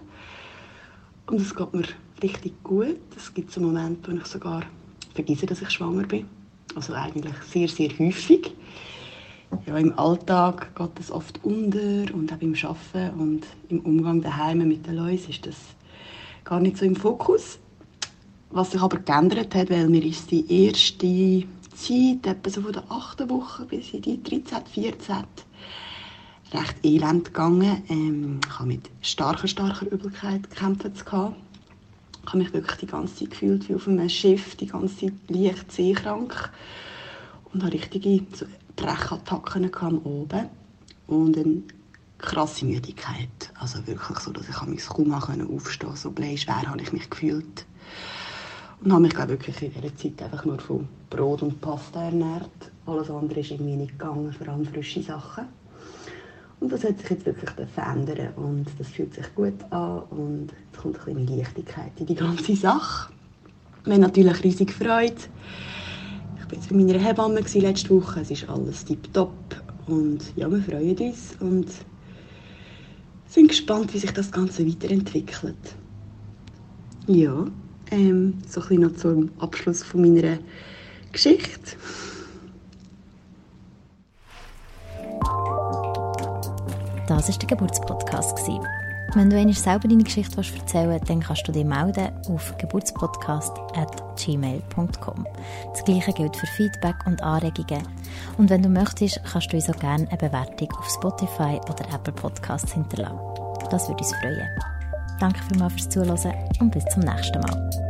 Und es geht mir richtig gut. Es gibt so Momente, wo ich sogar vergesse, dass ich schwanger bin. Also eigentlich sehr, sehr häufig. Ja, Im Alltag geht es oft unter und auch beim Arbeiten und im Umgang daheim mit den Leuten ist das gar nicht so im Fokus. Was sich aber geändert hat, weil mir ist die erste Zeit, etwa so von der 8. Woche bis in die 13., 14. recht elend gegangen. Ähm, ich habe mit starker, starker Übelkeit gekämpft. Ich habe mich wirklich die ganze Zeit gefühlt wie auf einem Schiff, die ganze Zeit leicht seekrank und hatte richtige Brechattacken am Oben und eine krasse Müdigkeit. Also wirklich so, dass ich mich kaum aufstehen konnte. So bleischwer habe ich mich gefühlt. Und habe mich glaube wirklich in dieser Zeit einfach nur von Brot und Pasta ernährt. Alles andere ist irgendwie nicht gegangen, vor allem frische Sachen. Und das hat sich jetzt wirklich verändern und das fühlt sich gut an und es kommt ein bisschen Leichtigkeit in die ganze Sache. Wir haben natürlich riesig Freude. Ich war jetzt bei meiner Hebamme letzte Woche, es ist alles tiptop und ja, wir freuen uns und sind gespannt, wie sich das Ganze weiterentwickelt. Ja, ähm, so ein bisschen noch zum Abschluss von meiner Geschichte. Das war der Geburtspodcast. Wenn du einmal selber deine Geschichte erzählen willst, dann kannst du dich melden auf geburtspodcast.gmail.com. Das gleiche gilt für Feedback und Anregungen. Und wenn du möchtest, kannst du uns auch gerne eine Bewertung auf Spotify oder Apple Podcasts hinterlassen. Das würde uns freuen. Danke vielmals fürs Zuhören und bis zum nächsten Mal.